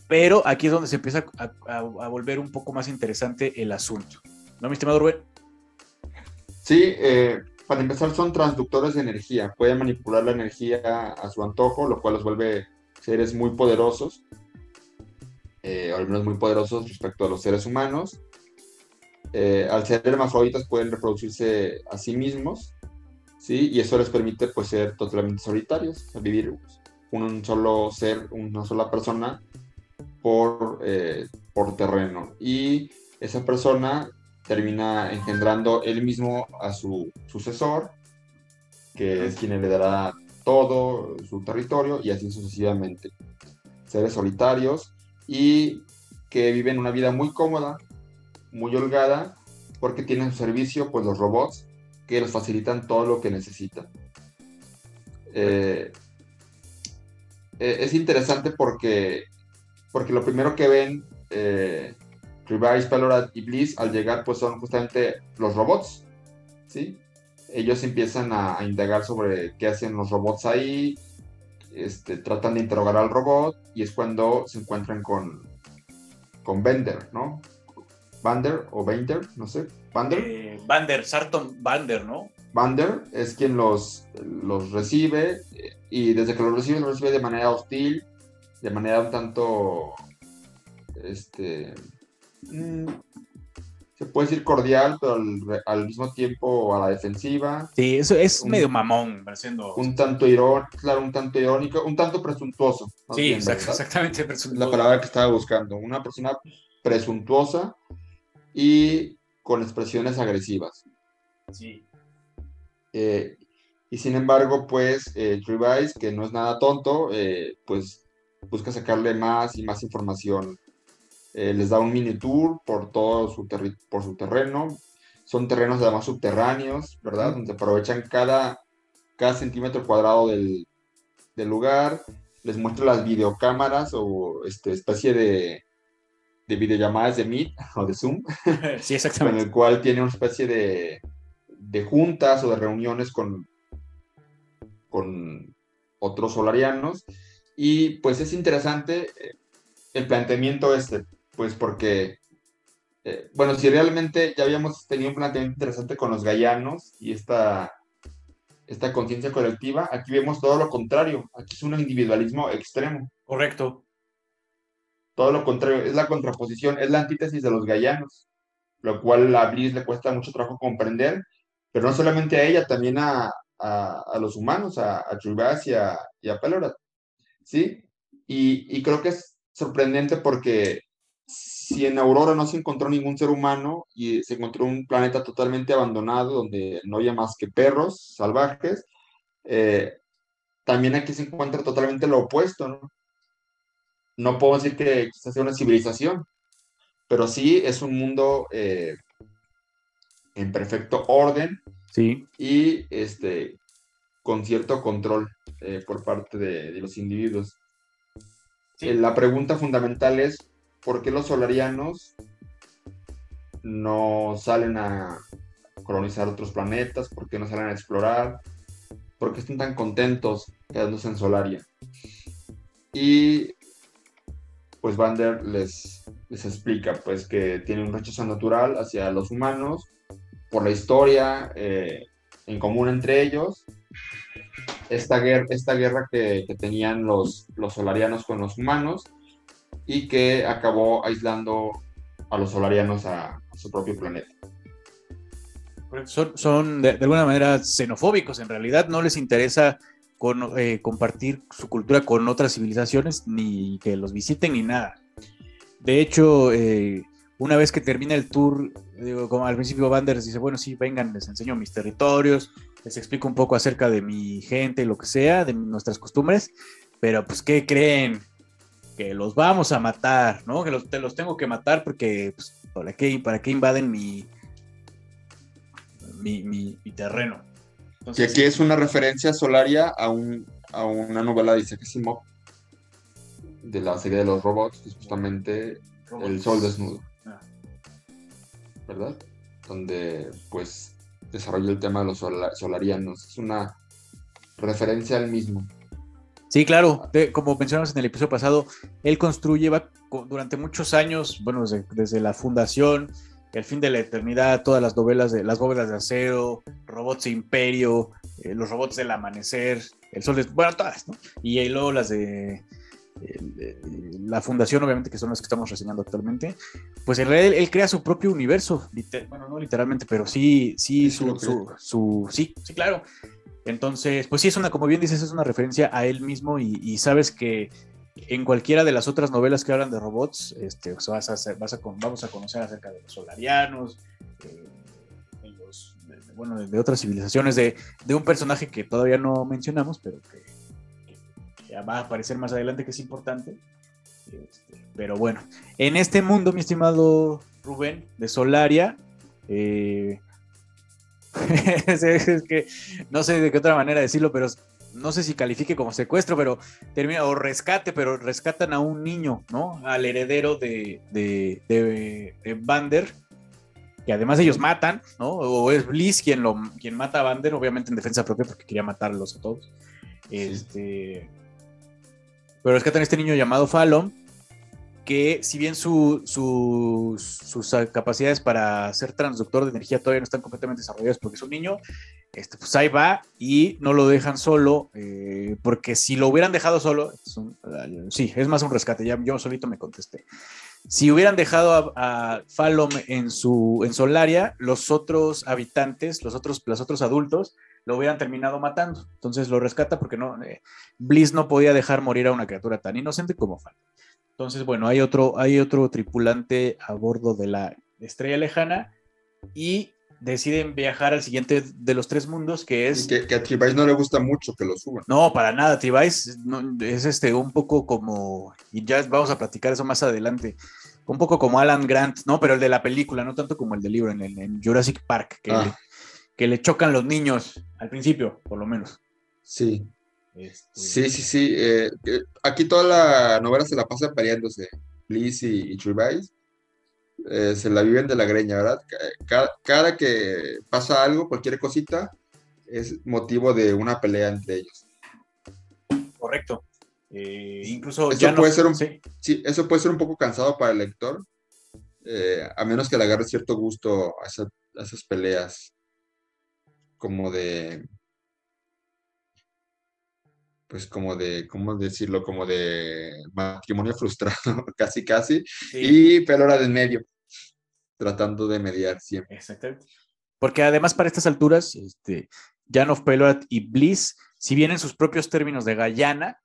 pero aquí es donde se empieza a, volver un poco más interesante el asunto. ¿No, mi estimado Rubén? Sí, eh, para empezar son transductores de energía, pueden manipular la energía a su antojo, lo cual los vuelve seres muy poderosos eh, al menos muy poderosos respecto a los seres humanos. Eh, al ser hermafroditas pueden reproducirse a sí mismos, ¿sí? Y eso les permite pues ser totalmente solitarios, vivir un solo ser, una sola persona por, eh, por terreno. Y esa persona termina engendrando él mismo a su sucesor, que es quien le dará todo su territorio y así sucesivamente. Seres solitarios y que viven una vida muy cómoda, muy holgada, porque tienen su servicio pues los robots que les facilitan todo lo que necesitan. Eh, eh, es interesante porque, porque lo primero que ven eh, Revice, Pelorat y Bliss al llegar pues son justamente los robots, ¿sí? Ellos empiezan a, a indagar sobre qué hacen los robots ahí, este, tratan de interrogar al robot y es cuando se encuentran con, con Bender, ¿no? Bander o Bender, no sé. Bander. Eh, Bander, Sarton Bander, ¿no? Bander es quien los, los recibe y desde que los recibe, los recibe de manera hostil, de manera un tanto, este, mm, se puede decir cordial, pero al, mismo tiempo a la defensiva. Sí, eso es medio mamón, pareciendo. Un tanto irónico, claro, un tanto irónico, un tanto presuntuoso. Sí, exactamente, La palabra que estaba buscando. Una persona presuntuosa y con expresiones agresivas. Sí. Eh, y sin embargo, pues, eh, que no es nada tonto, eh, pues busca sacarle más y más información eh, les da un mini tour por todo su, por su terreno. Son terrenos además subterráneos, ¿verdad? Donde aprovechan cada, cada centímetro cuadrado del, del lugar. Les muestra las videocámaras o este, especie de, de videollamadas de Meet o de Zoom. Sí, exactamente. con el cual tiene una especie de, de juntas o de reuniones con, con otros solarianos. Y pues es interesante eh, el planteamiento este pues porque, eh, bueno, si realmente ya habíamos tenido un planteamiento interesante con los gallanos y esta, esta conciencia colectiva, aquí vemos todo lo contrario, aquí es un individualismo extremo. Correcto. Todo lo contrario, es la contraposición, es la antítesis de los gallanos, lo cual a Bliss le cuesta mucho trabajo comprender, pero no solamente a ella, también a, los humanos, a, a y a, y a Pelorat, ¿sí? Y, y creo que es sorprendente porque si en Aurora no se encontró ningún ser humano y se encontró un planeta totalmente abandonado donde no había más que perros salvajes, eh, también aquí se encuentra totalmente lo opuesto, ¿no? No puedo decir que quizás sea una civilización, pero sí es un mundo eh, en perfecto orden sí. y este, con cierto control eh, por parte de, los individuos. la pregunta fundamental es, ¿por qué los solarianos no salen a colonizar otros planetas, por qué no salen a explorar, por qué están tan contentos quedándose en Solaria. Y pues Vander les, les explica pues que tiene un rechazo natural hacia los humanos por la historia eh, en común entre ellos, esta guerra, esta guerra que, tenían los, los solarianos con los humanos y que acabó aislando a los solarianos a, su propio planeta. Son, son de, alguna manera xenofóbicos, en realidad no les interesa con, eh, compartir su cultura con otras civilizaciones, ni que los visiten, ni nada. De hecho, eh, una vez que termina el tour, digo, como al principio Vanders dice, bueno, sí, vengan, les enseño mis territorios, les explico un poco acerca de mi gente, lo que sea, de nuestras costumbres, pero pues, ¿qué creen? Que los vamos a matar, ¿no? Que los, te los tengo que matar porque, pues, ¿para qué, para qué invaden mi, mi, terreno? y aquí es una referencia solaria a, un, a una novela de Isaac Asimov, de la serie de los robots, que es justamente El Sol Desnudo. ¿verdad? Donde pues desarrolla el tema de los solarianos. Es una referencia al mismo. Sí, claro, como mencionamos en el episodio pasado, él construye va, durante muchos años, bueno, desde, la fundación, el fin de la eternidad, todas las novelas de las bóvedas de acero, robots de imperio, eh, los robots del amanecer, el sol de, bueno, todas, ¿no? Y luego las de la fundación, obviamente, que son las que estamos reseñando actualmente, pues en realidad él, crea su propio universo, bueno, no literalmente, pero sí, sí, su, sí, sí, claro. Entonces, pues sí, es una, como bien dices, es una referencia a él mismo y, sabes que en cualquiera de las otras novelas que hablan de robots, este, vas a vas a, vamos a conocer acerca de los solarianos, eh, bueno, de, otras civilizaciones, de, de un personaje que todavía no mencionamos, pero que va a aparecer más adelante que es importante. Este, pero bueno, en este mundo, mi estimado Rubén, de Solaria, eh, es, que no sé de qué otra manera decirlo, pero no sé si califique como secuestro, pero termina, o rescate, pero rescatan a un niño, ¿no? Al heredero de, de, de, Bander, que además ellos matan, ¿no? O es Bliss quien, lo, quien mata a Bander, obviamente en defensa propia porque quería matarlos a todos. Este, pero rescatan a este niño llamado Fallon, que si bien sus capacidades para ser transductor de energía todavía no están completamente desarrolladas porque es un niño, este, pues ahí va y no lo dejan solo, eh, porque si lo hubieran dejado solo, sí, es más un rescate, ya yo solito me contesté. Si hubieran dejado a, Fallon en su en Solaria, los otros habitantes, los otros, los otros adultos, lo hubieran terminado matando. Entonces lo rescata porque no, eh, Bliss no podía dejar morir a una criatura tan inocente como Fan. Entonces, bueno, hay otro, hay otro tripulante a bordo de la estrella lejana y deciden viajar al siguiente de los tres mundos, que es... Que, a Tribais no le gusta mucho que lo suban. No, para nada. Tribais es este, un poco como, y ya vamos a platicar eso más adelante, un poco como Alan Grant, ¿no? Pero el de la película, no tanto como el del libro, en, en Jurassic Park, que, ah que le chocan los niños al principio, por lo menos. Sí. Este, sí, sí, sí. Eh, aquí toda la novela se la pasa peleándose. Bliss y, y eh, se la viven de la greña, ¿verdad? Cada, que pasa algo, cualquier cosita, es motivo de una pelea entre ellos. Correcto. Eh, incluso eso puede ser un, ¿sí? eso puede ser un poco cansado para el lector, a menos que le agarre cierto gusto a esas peleas como de, pues como de, ¿cómo decirlo? Como de matrimonio frustrado, casi, casi, y Pelora de medio, tratando de mediar siempre. Exactamente. Porque además para estas alturas, este, of Pelorat y Bliss, si bien en sus propios términos de Guyana,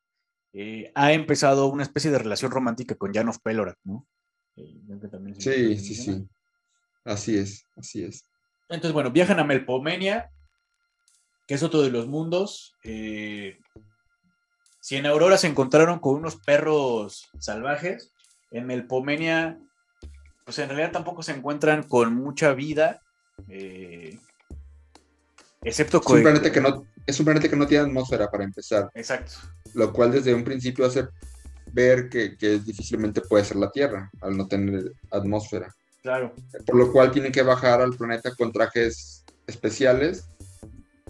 eh, ha empezado una especie de relación romántica con Jan of Pelorat, ¿no? Eh, sí, sí, sí. Así es, así es. Entonces, bueno, viajan a Melpomenia, que es otro de los mundos. Eh, si en Aurora se encontraron con unos perros salvajes, en Melpomenia, pues en realidad tampoco se encuentran con mucha vida. Eh, excepto es un, planeta que no, es un planeta que no tiene atmósfera para empezar. Exacto. Lo cual desde un principio hace ver que, que difícilmente puede ser la Tierra al no tener atmósfera. Claro. Por lo cual tienen que bajar al planeta con trajes especiales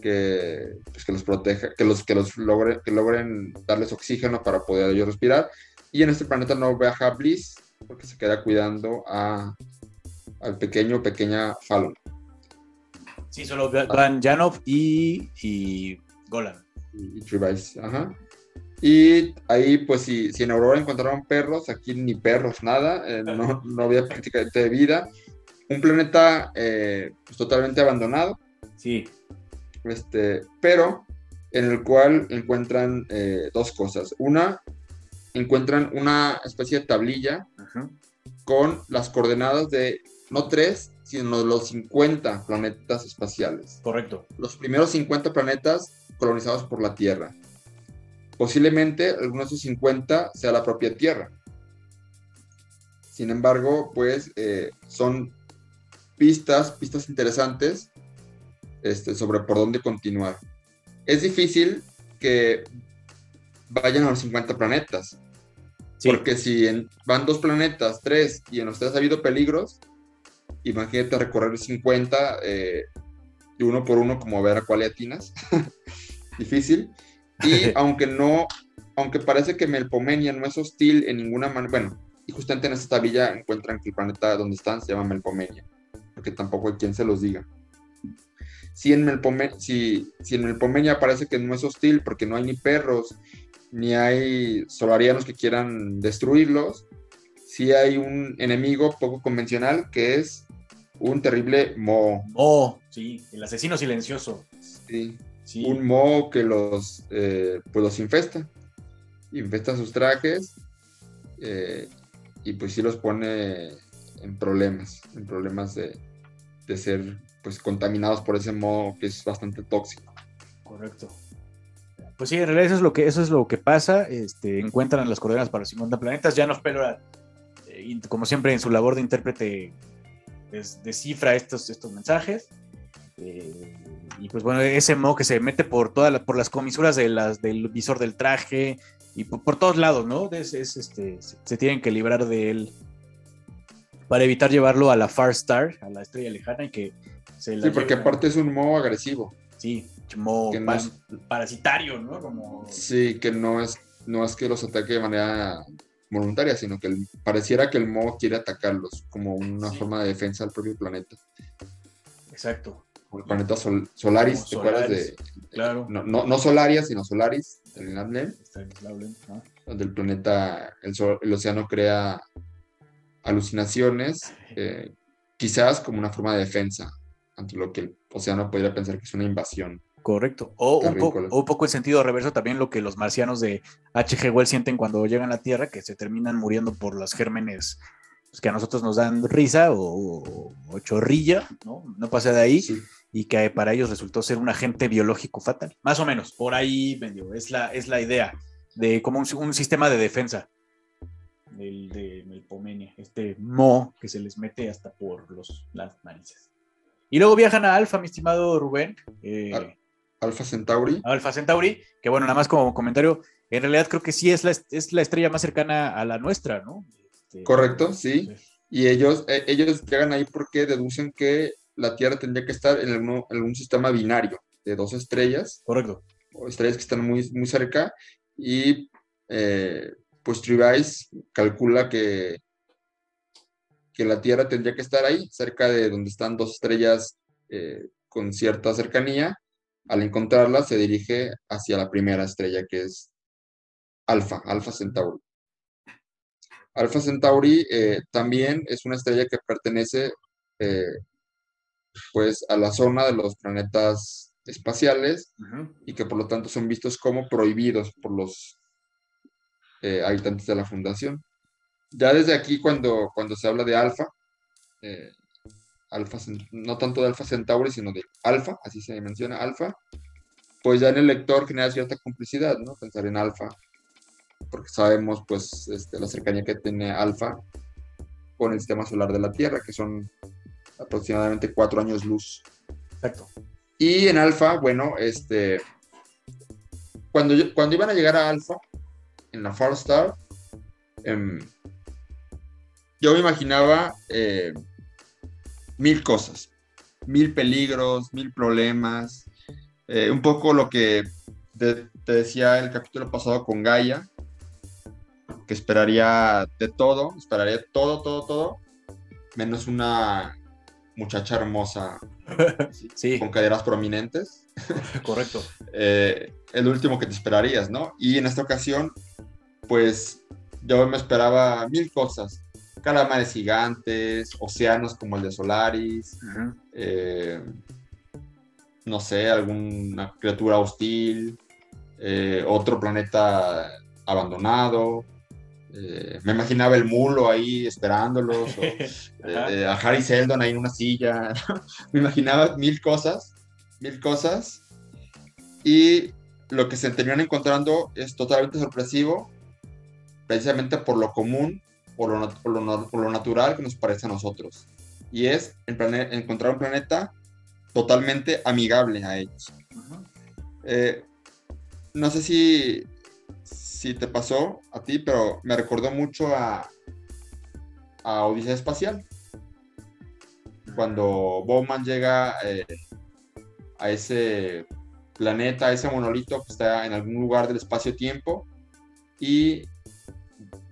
que, pues, que los proteja, que los, que los logre, que logren darles oxígeno para poder ellos respirar. Y en este planeta no viaja Bliss porque se queda cuidando a, al pequeño pequeña Fallon. Sí, solo van Janov y, y Golan. Y, y ajá. Y ahí, pues, si, si en Aurora encontraron perros, aquí ni perros, nada, eh, no, no, había prácticamente vida. Un planeta eh, pues, totalmente abandonado. Sí. Este, pero en el cual encuentran eh, dos cosas. Una, encuentran una especie de tablilla con las coordenadas de no tres, sino los 50 planetas espaciales. Correcto. Los primeros 50 planetas colonizados por la Tierra. Posiblemente alguno de esos 50 sea la propia Tierra. Sin embargo, pues eh, son pistas, pistas interesantes este, sobre por dónde continuar. Es difícil que vayan a los 50 planetas. Porque si van dos planetas, tres, y en los tres ha habido peligros, imagínate recorrer 50 eh, de uno por uno como ver a cuál atinas. difícil. Y aunque no, aunque parece que Melpomenia no es hostil en ninguna manera, bueno, y justamente en esta tabilla encuentran que el planeta donde están se llama Melpomenia, porque tampoco hay quien se los diga. Si en, Melpomenia, si, si en Melpomenia parece que no es hostil porque no hay ni perros, ni hay solarianos que quieran destruirlos, si hay un enemigo poco convencional que es un terrible Mo. Oh, sí, el asesino silencioso. Sí, un moho que los, eh, pues los infesta, infesta sus trajes eh, y pues sí los pone en problemas, en problemas de, ser pues contaminados por ese moho que es bastante tóxico. Correcto. Pues sí, en realidad eso es lo que, eso es lo que pasa. Este, encuentran las coordenadas para los 50 planetas. Ya nos pero eh, como siempre, en su labor de intérprete, descifra estos, estos mensajes. Eh, y pues bueno, ese mo que se mete por todas por las comisuras de las, del visor del traje y por, todos lados, ¿no? Es, este, se, tienen que librar de él para evitar llevarlo a la Far Star, a la estrella lejana y que se Sí, porque aparte es un mo agresivo. Sí, mo parasitario, ¿no? Como... Sí, que no es, no es que los ataque de manera voluntaria, sino que pareciera que el mo quiere atacarlos como una forma de defensa del propio planeta. Exacto el planeta Solaris, ¿te acuerdas de? Claro. No, no, Solaria, sino Solaris, el Donde el planeta, el, océano crea alucinaciones, eh, quizás como una forma de defensa ante lo que el océano podría pensar que es una invasión. Correcto. O un, poco, o un, poco, el sentido reverso también lo que los marcianos de H.G. Wells sienten cuando llegan a la Tierra, que se terminan muriendo por los gérmenes pues, que a nosotros nos dan risa o, chorrilla, ¿no? No pasa de ahí. Sí y que para ellos resultó ser un agente biológico fatal. Más o menos, por ahí vendió. Es la, es la idea de como un, sistema de defensa del, de Melpomenia, este mo que se les mete hasta por los, las narices. Y luego viajan a Alfa, mi estimado Rubén. Eh, Alfa Centauri. Alfa Centauri, que bueno, nada más como comentario, en realidad creo que sí es la, es la estrella más cercana a la nuestra, ¿no? Este, Correcto, sí. Y ellos, eh, ellos llegan ahí porque deducen que la Tierra tendría que estar en, algún, sistema binario de dos estrellas. Correcto. O estrellas que están muy, muy cerca. Y eh, pues Trivice calcula que, que la Tierra tendría que estar ahí, cerca de donde están dos estrellas eh, con cierta cercanía. Al encontrarla, se dirige hacia la primera estrella, que es Alfa, Alfa Centauri. Alfa Centauri eh, también es una estrella que pertenece pues a la zona de los planetas espaciales y que por lo tanto son vistos como prohibidos por los eh, habitantes de la fundación. Ya desde aquí cuando, cuando se habla de alfa, eh, alfa, no tanto de alfa centauri, sino de alfa, así se menciona alfa, pues ya en el lector genera cierta complicidad, ¿no? Pensar en alfa, porque sabemos pues este, la cercanía que tiene alfa con el sistema solar de la Tierra, que son aproximadamente cuatro años luz. Exacto. Y en alfa, bueno, este, cuando, cuando iban a llegar a alfa, en la Far Star, em, yo me imaginaba eh, mil cosas, mil peligros, mil problemas, eh, un poco lo que te, decía el capítulo pasado con Gaia, que esperaría de todo, esperaría todo, todo, todo, menos una muchacha hermosa sí. con caderas prominentes. Correcto. eh, el último que te esperarías, ¿no? Y en esta ocasión, pues yo me esperaba mil cosas. Calamares gigantes, océanos como el de Solaris, eh, no sé, alguna criatura hostil, eh, otro planeta abandonado. Eh, me imaginaba el mulo ahí esperándolos, a Harry Seldon ahí en una silla. me imaginaba mil cosas, mil cosas. Y lo que se terminan encontrando es totalmente sorpresivo, precisamente por lo común, por lo, por lo, natural que nos parece a nosotros. Y es encontrar un planeta totalmente amigable a ellos. Eh, no sé si, si te pasó a ti, pero me recordó mucho a, a Odisea Espacial. Cuando Bowman llega eh, a ese planeta, ese monolito que está en algún lugar del espacio-tiempo y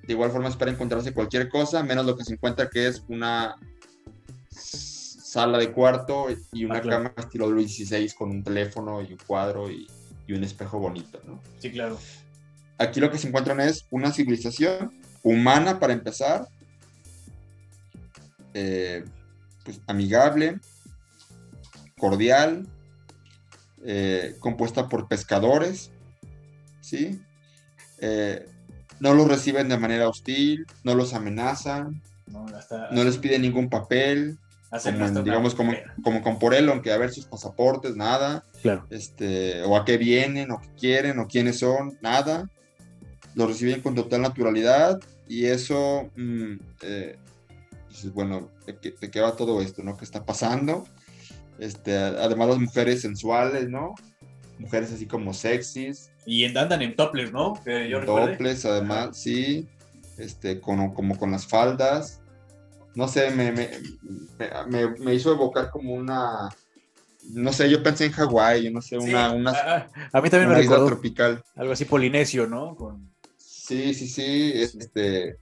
de igual forma espera encontrarse cualquier cosa, menos lo que se encuentra que es una sala de cuarto y una ah, cama estilo Luis XVI con un teléfono y un cuadro y, un espejo bonito, ¿no? Sí, claro. Aquí lo que se encuentran es una civilización humana para empezar, eh, pues amigable, cordial, eh, compuesta por pescadores, ¿sí? Eh, no los reciben de manera hostil, no los amenazan, no, les piden ningún papel, digamos como, como con por él, aunque a ver sus pasaportes, nada, claro. este, o a qué vienen, o qué quieren, o quiénes son, nada, los reciben con total naturalidad y eso, mm, eh, bueno, ¿de qué, va todo esto, no? ¿Qué está pasando? Este, además las mujeres sensuales, ¿no? Mujeres así como sexys. Y andan en topless, ¿no? Que yo topless, además, sí. Este, con, como con las faldas. No sé, me, me, me, hizo evocar como una... No sé, yo pensé en Hawái, yo no sé, una, una, a, mí también me tropical. Algo así polinesio, ¿no? Sí, sí, sí. Este,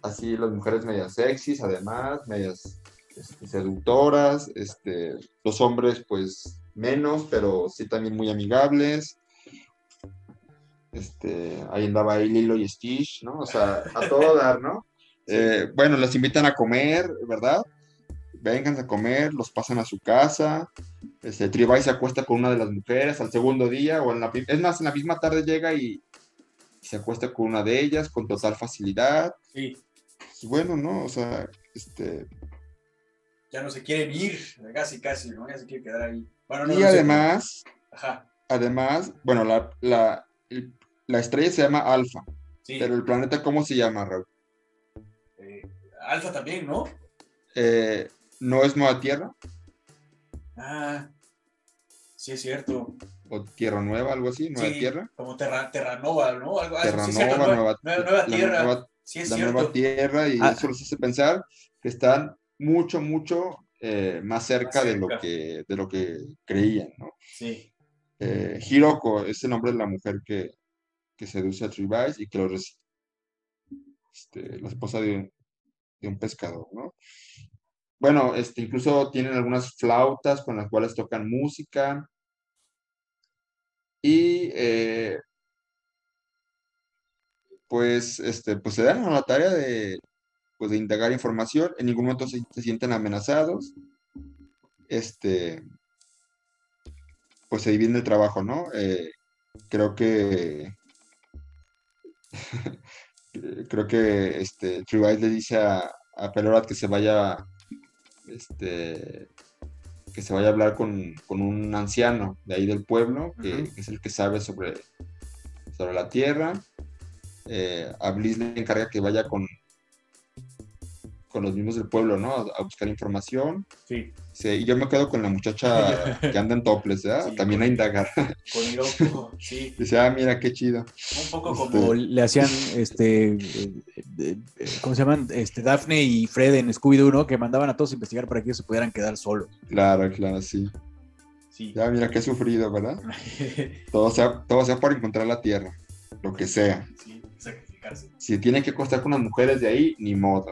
así las mujeres medias sexys, además, medias este, seductoras, este, los hombres pues menos, pero sí también muy amigables. Este, ahí andaba ahí Lilo y Stitch, ¿no? O sea, a todo dar, ¿no? Eh, bueno, les invitan a comer, ¿verdad? Vengan a comer, los pasan a su casa. Este, Tribay se acuesta con una de las mujeres al segundo día, o en la, es más, en la misma tarde llega y, se acuesta con una de ellas con total facilidad. Sí. Pues bueno, ¿no? O sea, este, ya no se quiere ir, casi, casi, ¿no? Ya se quiere quedar ahí. y además, además, bueno, la, la, la, estrella se llama Alfa, pero el planeta, ¿cómo se llama, Raúl? Eh, Alfa también, ¿no? Eh, ¿No es Nueva Tierra? Ah, sí es cierto. O Tierra Nueva, algo así, Nueva Tierra. Como Terra, Terranova, ¿no? Algo, Terranova, nueva, nueva, Tierra. La sí es la cierto. Nueva Tierra, y ah. eso los hace pensar que están mucho, mucho eh, más, cerca de lo, que, de lo que creían, ¿no? Sí. Eh, Hiroko es el nombre de la mujer que, que seduce a Tribais y que lo. Este, la esposa de, de, un pescador, ¿no? Bueno, este, incluso tienen algunas flautas con las cuales tocan música. Y eh, pues, este, pues se dan a la tarea de, pues, de indagar información, en ningún momento se, sienten amenazados, este, pues se divide el trabajo, ¿no? Eh, creo que creo que este True le dice a, a Pelorat que se vaya este que se vaya a hablar con, un anciano de ahí del pueblo, que, es el que sabe sobre, sobre la tierra. Eh, a Bliss le encarga que vaya con, con los mismos del pueblo, ¿no? A, buscar información. Sí. sí. Y yo me quedo con la muchacha que anda en toples, ¿verdad? También a indagar. Con sí. Dice, ah, mira, qué chido. Un poco este como le hacían, este, ¿cómo se llaman? Este, Daphne y Fred en Scooby-Doo, ¿no? Que mandaban a todos a investigar para que ellos se pudieran quedar solos. Claro, claro, sí. Sí. Ya, mira, qué sufrido, ¿verdad? todo, sea, todo sea por encontrar la tierra, lo que sea. Sí, sacrificarse. Si tiene que costar con las mujeres de ahí, ni modo.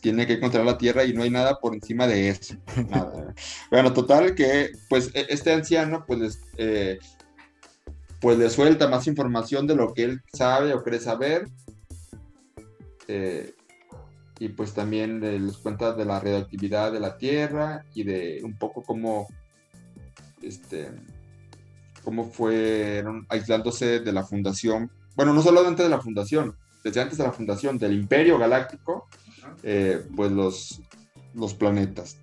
tiene que encontrar la tierra y no hay nada por encima de eso. bueno, total que, pues, e, este anciano, pues, eh, pues le suelta más información de lo que él sabe o cree saber. Eh, y pues también les cuenta de la radioactividad de la Tierra y de un poco cómo, este, cómo fueron aislándose de la fundación bueno, no solamente de la fundación, desde antes de la fundación del Imperio Galáctico, eh, pues los, los planetas,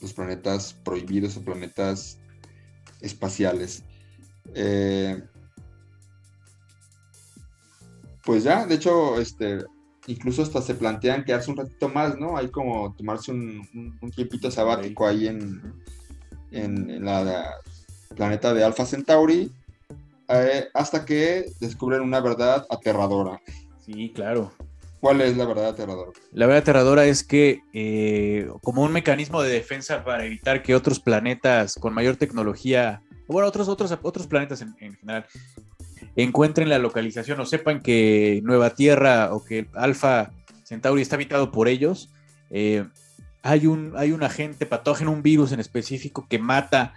los planetas prohibidos o planetas espaciales. Eh, pues ya, de hecho, este, incluso hasta se plantean quedarse un ratito más, ¿no? Hay como tomarse un, un, tiempito sabático ahí en, en, en la planeta de Alpha Centauri eh, hasta que descubren una verdad aterradora. Sí, claro. ¿Cuál es la verdad aterradora? La verdad aterradora es que eh, como un mecanismo de defensa para evitar que otros planetas con mayor tecnología, o bueno, otros, otros, otros planetas en, general, encuentren la localización o sepan que Nueva Tierra o que Alfa Centauri está habitado por ellos, eh, hay, un, hay un agente patógeno, un virus en específico que mata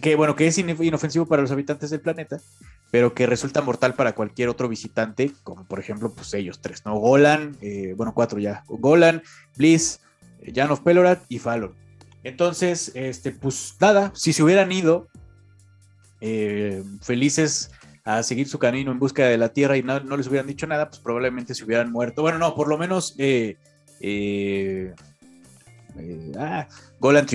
que bueno, que es inofensivo para los habitantes del planeta, pero que resulta mortal para cualquier otro visitante, como por ejemplo, pues ellos tres, ¿no? Golan, eh, bueno, cuatro ya, Golan, Bliss, eh, Jan of Pelorat y Fallon. Entonces, este, pues nada, si se hubieran ido eh, felices a seguir su camino en busca de la Tierra y no, les hubieran dicho nada, pues probablemente se hubieran muerto. Bueno, no, por lo menos ah, Golan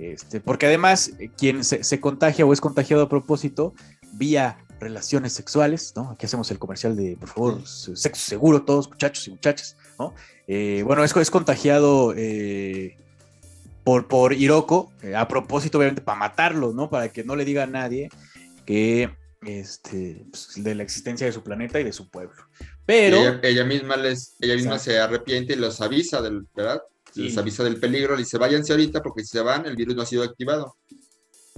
este, porque además, eh, quien se, contagia o es contagiado a propósito vía relaciones sexuales, ¿no? Aquí hacemos el comercial de, por favor, sexo seguro todos, muchachos y muchachas, ¿no? Eh, bueno, es, es contagiado eh, por, por Hiroko, a propósito, obviamente, para matarlo, ¿no? Para que no le diga a nadie que, este, pues, de la existencia de su planeta y de su pueblo. Pero... Ella, misma, les, ella misma se arrepiente y los avisa, del, ¿verdad? Les avisa del peligro, le dice, váyanse ahorita porque si se van, el virus no ha sido activado.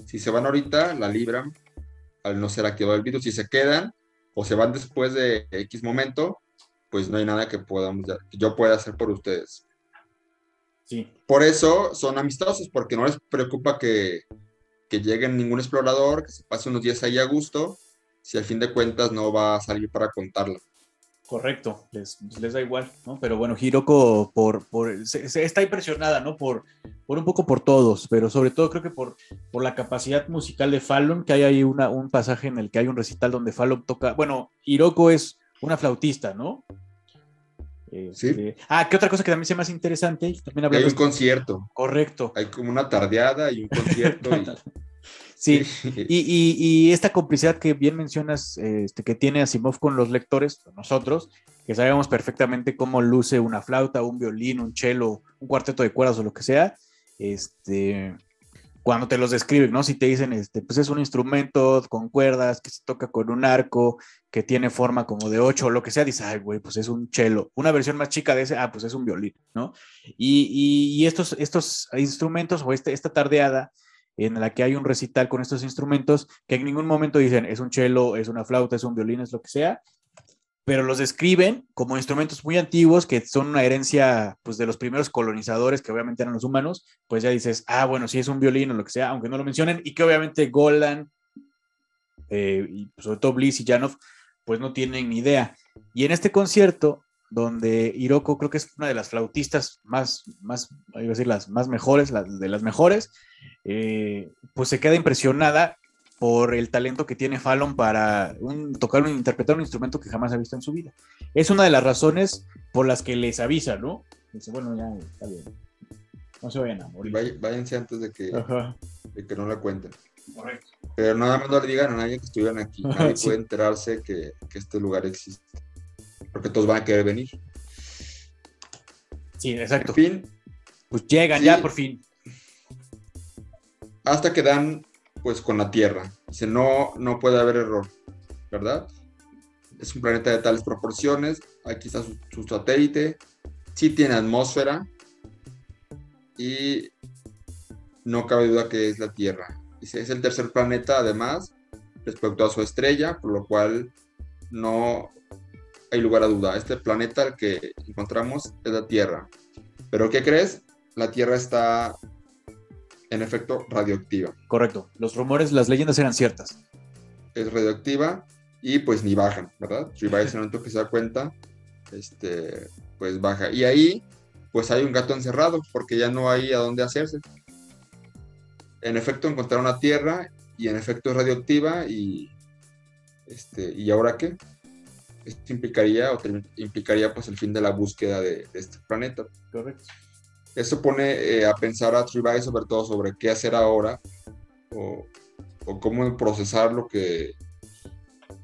Si se van ahorita, la libran al no ser activado el virus. Si se quedan o se van después de X momento, pues no hay nada que, podamos, que yo pueda hacer por ustedes. Sí. Por eso son amistosos, porque no les preocupa que, que lleguen ningún explorador, que se pase unos días ahí a gusto, si al fin de cuentas no va a salir para contarlo. Correcto, les, les da igual, ¿no? Pero bueno, Hiroko por, por, se, está impresionada, ¿no? Por, por un poco por todos, pero sobre todo creo que por, por la capacidad musical de Fallon, que hay ahí una, un pasaje en el que hay un recital donde Fallon toca, bueno, Hiroko es una flautista, ¿no? sí. Este, ah, ¿qué otra cosa que también se me hace interesante? También hay un concierto. Correcto. Hay como una tardeada y un concierto. Sí, y, esta complicidad que bien mencionas, este, que tiene Asimov con los lectores, nosotros, que sabemos perfectamente cómo luce una flauta, un violín, un cello, un cuarteto de cuerdas o lo que sea, este, cuando te los describen, ¿no? Si te dicen, este, pues es un instrumento con cuerdas que se toca con un arco, que tiene forma como de ocho o lo que sea, dices, ay, güey, pues es un cello. Una versión más chica de ese, ah, pues es un violín, ¿no? Y, estos, estos instrumentos o este, esta tardeada en la que hay un recital con estos instrumentos que en ningún momento dicen es un cello, es una flauta, es un violín, es lo que sea, pero los describen como instrumentos muy antiguos que son una herencia pues de los primeros colonizadores que obviamente eran los humanos, pues ya dices, ah, bueno, sí es un violín o lo que sea, aunque no lo mencionen, y que obviamente Golan eh, y sobre todo Bliss y Janov pues no tienen ni idea. Y en este concierto donde Hiroko creo que es una de las flautistas más, más, iba a decir, las más mejores, de las mejores, eh, pues se queda impresionada por el talento que tiene Fallon para tocar, un, interpretar un instrumento que jamás ha visto en su vida. Es una de las razones por las que les avisa, ¿no? Dice, bueno, ya está bien. No se vayan a morir. váyanse antes de que, de que no la cuenten. Correcto. Pero nada más no le digan a nadie que estuvieran aquí. Nadie puede enterarse que, que este lugar existe porque todos van a querer venir. Sí, exacto. En fin, Pues llegan Sí. ya por fin. Hasta que dan pues con la Tierra. Dice, no, no puede haber error, ¿verdad? Es un planeta de tales proporciones, aquí está su, su satélite, sí tiene atmósfera y no cabe duda que es la Tierra. Dice, es el tercer planeta además respecto a su estrella, por lo cual no hay lugar a duda. Este planeta al que encontramos es la Tierra. Pero ¿qué crees? La Tierra está en efecto radioactiva. Correcto. Los rumores, las leyendas eran ciertas. Es radioactiva y pues ni bajan, ¿verdad? Ribeye en el momento que se da cuenta, este, pues baja. Y ahí pues hay un gato encerrado porque ya no hay a dónde hacerse. En efecto encontraron la Tierra y en efecto es radioactiva y este, ¿y ahora qué? Esto implicaría o implicaría pues el fin de la búsqueda de, de este planeta. Correcto. Eso pone eh, a pensar a Tribay sobre todo sobre qué hacer ahora o, o cómo procesar lo que,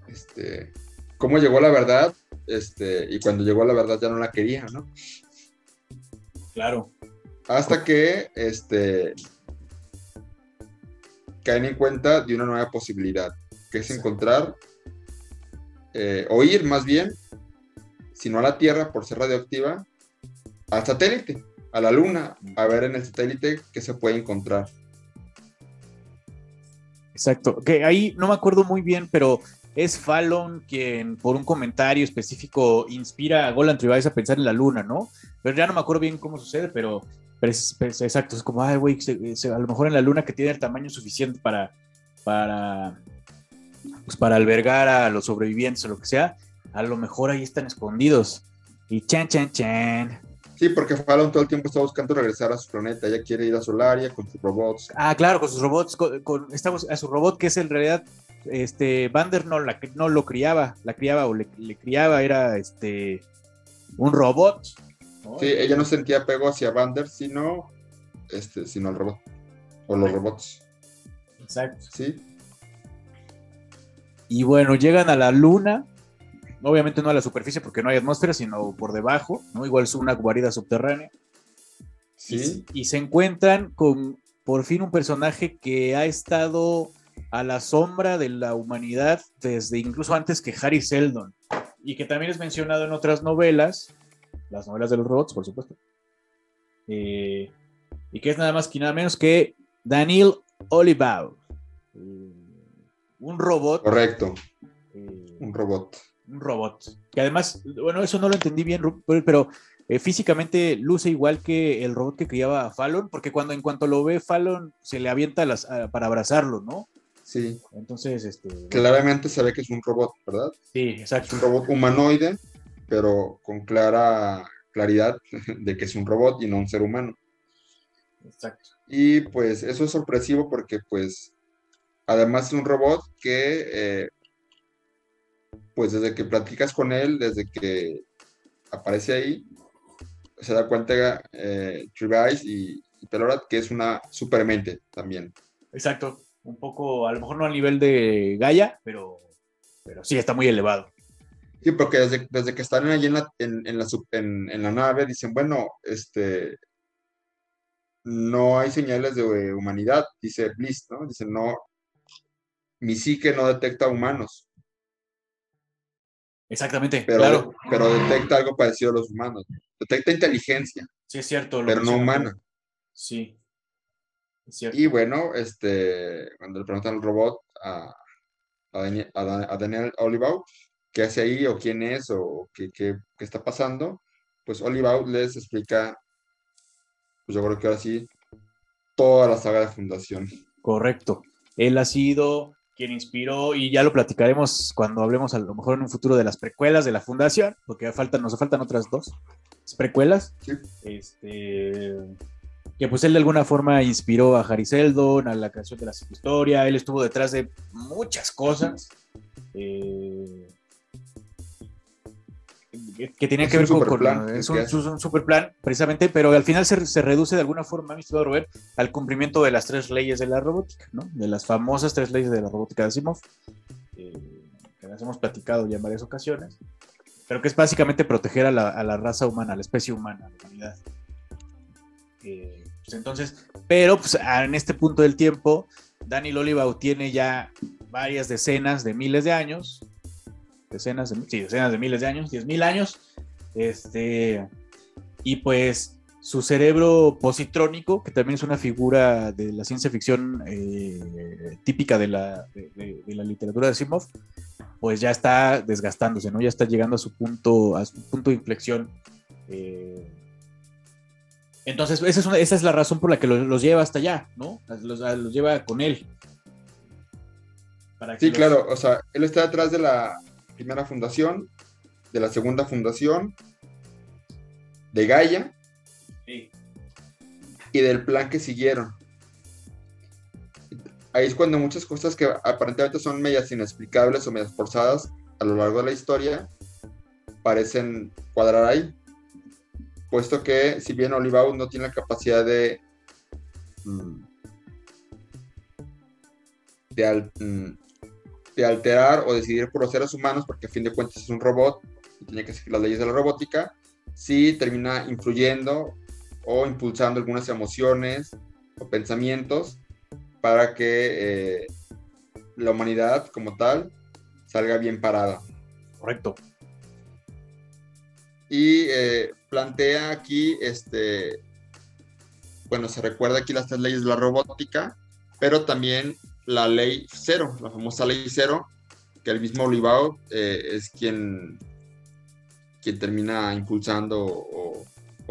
este, cómo llegó la verdad, este, y cuando llegó la verdad ya no la quería, ¿no? Claro. Hasta que, este, caen en cuenta de una nueva posibilidad, que es encontrar, eh, o ir más bien, si no a la Tierra por ser radioactiva, al satélite, a la Luna, a ver en el satélite qué se puede encontrar. Exacto. Que ahí no me acuerdo muy bien, pero es Fallon quien por un comentario específico inspira a Golan Tribais a pensar en la luna, ¿no? Pero ya no me acuerdo bien cómo sucede, pero, pero es, exacto, es como, ay, güey, a lo mejor en la luna que tiene el tamaño suficiente para, para, pues para albergar a los sobrevivientes o lo que sea, a lo mejor ahí están escondidos. Y chan, chan, chan. Sí, porque Fallon todo el tiempo está buscando regresar a su planeta, ella quiere ir a Solaria con sus robots. Ah, claro, con sus robots, con, con- estamos a su robot que es en realidad, este, Vander no, la, no lo criaba, la criaba o le, le criaba, era este, un robot. ¿no? Sí, ella no sentía apego hacia Vander, sino, este, sino al robot, o los robots, Exacto. ¿sí? Y bueno, llegan a la luna, obviamente no a la superficie porque no hay atmósfera, sino por debajo, ¿no? Igual es una guarida subterránea. Sí, Y, y se encuentran con por fin un personaje que ha estado a la sombra de la humanidad desde incluso antes que Harry Seldon y que también es mencionado en otras novelas, las novelas de los robots, por supuesto, Eh, y que es nada más que nada menos que Daniel Olivaw, eh, un robot, correcto, eh, un robot. Un robot. Que además, bueno, eso no lo entendí bien, pero eh, físicamente luce igual que el robot que criaba a Fallon, porque cuando en cuanto lo ve Fallon se le avienta las, a- para abrazarlo, ¿no? Sí, Entonces, este. claramente se ve que es un robot, ¿verdad? Sí, Es exacto. un robot humanoide, pero con clara claridad de que es un robot y no un ser humano. Exacto. Y pues eso es sorpresivo porque pues además es un robot que eh, pues desde que platicas con él, desde que aparece ahí, se da cuenta eh, Tribais y, y Pelorat que es una supermente también. Exacto. Un poco, a lo mejor no al nivel de Gaia, pero, pero sí está muy elevado. Sí, porque desde, desde que están allí en la, en, en la, sub- en- en la nave dicen, bueno, este, no hay señales de humanidad, dice Bliss, ¿no? Dice, no, mi psique no detecta humanos, Exactamente, pero, claro. pero detecta algo parecido a los humanos. Detecta inteligencia, Sí, es cierto. lo pero no humana. Sí. Es cierto. Y bueno, este, cuando le preguntan al robot a, a, Dani- a Dan- a Daniel qué hace ahí o quién es o qué, qué- qué está pasando, pues Olivaw les explica, pues yo creo que ahora sí, toda la saga de Fundación. Correcto. Él ha sido quien inspiró, y ya lo platicaremos cuando hablemos a lo mejor en un futuro de las precuelas de la fundación, porque faltan, nos faltan otras dos precuelas. Sí. Este, que pues él de alguna forma inspiró a Harry Seldon, a la creación de la historia, él estuvo detrás de muchas cosas. eh, que, tenían Es que ver con, con- superplan, es un, es un super plan precisamente, pero al final se, se reduce de alguna forma, mi estimado Robert, al cumplimiento de las tres leyes de la robótica, ¿no? De las famosas tres leyes de la robótica de Asimov, eh, que las hemos platicado ya en varias ocasiones. pero que es básicamente proteger a la, raza humana, a la especie humana, a la humanidad. Eh, pues entonces, pero pues, en este punto del tiempo, Daniel Olivaw tiene ya varias decenas de miles de años, decenas de, sí, decenas de miles de años, diez mil años, este, y pues su cerebro positrónico, que también es una figura de la ciencia ficción eh, típica de la, de, la, literatura de Asimov, pues ya está desgastándose, ¿no? Ya está llegando a su punto, a su punto de inflexión. Eh. entonces, esa es, esa es, la razón por la que los, lleva hasta allá, ¿no? Los, lleva con él. sí, claro, o sea, él está detrás de la primera fundación, de la segunda fundación, de Gaia y del plan que siguieron. Ahí es cuando muchas cosas que aparentemente son medias inexplicables o medias forzadas a lo largo de la historia parecen cuadrar ahí. Puesto que si bien Olivaud no tiene la capacidad de, mm, de, alterar o decidir por los seres humanos, porque a fin de cuentas es un robot y tiene que seguir las leyes de la robótica, sí termina influyendo o impulsando algunas emociones o pensamientos para que eh, la humanidad como tal salga bien parada. Correcto. Y eh, plantea aquí, este, bueno, se recuerda aquí las tres leyes de la robótica, pero también la ley cero, la famosa ley cero, que el mismo Olivao eh, es quien, quien termina impulsando o,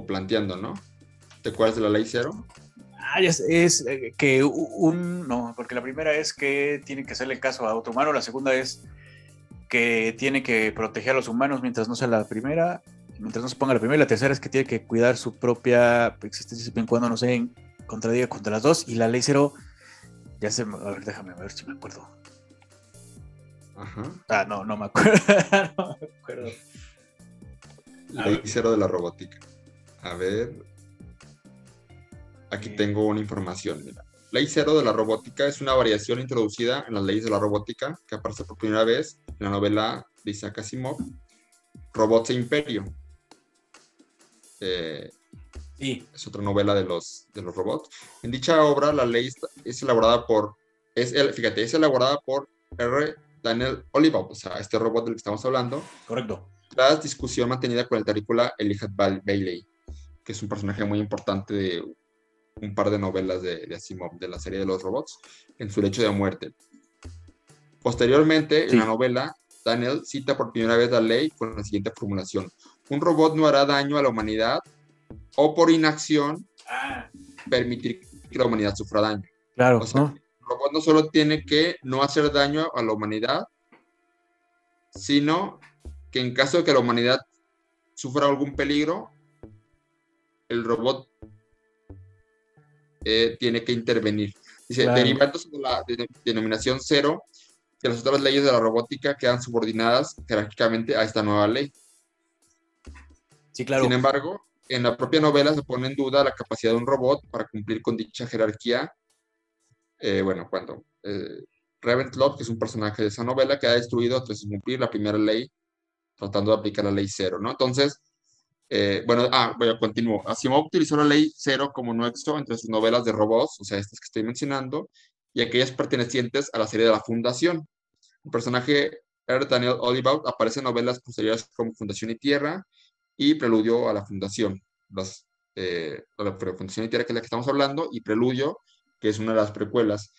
planteando, ¿no? ¿Te acuerdas de la ley cero? Ah, es, eh, que un. No, porque la primera es que tiene que hacerle caso a otro humano, la segunda es que tiene que proteger a los humanos mientras no sea la primera, mientras no se ponga la primera, y la tercera es que tiene que cuidar su propia existencia siempre cuando no se contradiga contra las dos, y la ley cero, ya se. A ver, déjame ver si me acuerdo. Ajá. Ah, no, no me acuerdo. no me acuerdo. Ley cero de la robótica. A ver, Aquí tengo una información. Mira. Ley cero de la robótica es una variación introducida en las leyes de la robótica que aparece por primera vez en la novela de Isaac Asimov, Robots e Imperio. Eh, sí. Es otra novela de los, de los robots. En dicha obra, la ley es elaborada por, es, fíjate, es elaborada por R. Daniel Oliver, o sea, este robot del que estamos hablando. Correcto. Tras discusión mantenida con el terrícola Elijah Bailey, que es un personaje muy importante de un par de novelas de, Asimov, de la serie de los robots, en su lecho de muerte. Posteriormente, en la novela, Daniel cita por primera vez la ley con la siguiente formulación. Un robot no hará daño a la humanidad o por inacción ah. permitir que la humanidad sufra daño. Claro. O sea, el robot no solo tiene que no hacer daño a la humanidad, sino que en caso de que la humanidad sufra algún peligro, el robot eh, tiene que intervenir. Dice, derivándose de la denominación cero, que las otras leyes de la robótica quedan subordinadas jerárquicamente a esta nueva ley. Sí, claro. Sin embargo, en la propia novela se pone en duda la capacidad de un robot para cumplir con dicha jerarquía. Eh, bueno, cuando eh, Ravenslot, que es un personaje de esa novela, queda destruido tras cumplir la primera ley, tratando de aplicar la ley cero, ¿no? Entonces, eh, bueno, ah, a continuar. Asimov utilizó la ley cero como nexo entre sus novelas de robots, o sea, estas que estoy mencionando, y aquellas pertenecientes a la serie de la Fundación. El personaje R. Daniel Olivaut aparece en novelas posteriores como Fundación y Tierra y Preludio a la Fundación. Las, eh, la Fundación Tierra, que es la que estamos hablando, y Preludio, que es una de las precuelas,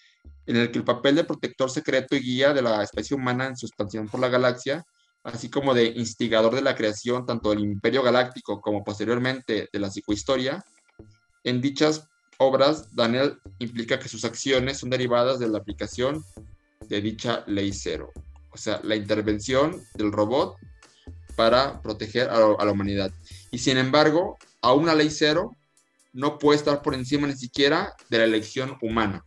en el que el papel de protector secreto y guía de la especie humana en su expansión por la galaxia así como de instigador de la creación tanto del Imperio Galáctico como posteriormente de la psicohistoria, en dichas obras Daniel implica que sus acciones son derivadas de la aplicación de dicha ley cero, o sea, la intervención del robot para proteger a, la humanidad. Y sin embargo, a una ley cero no puede estar por encima ni siquiera de la elección humana.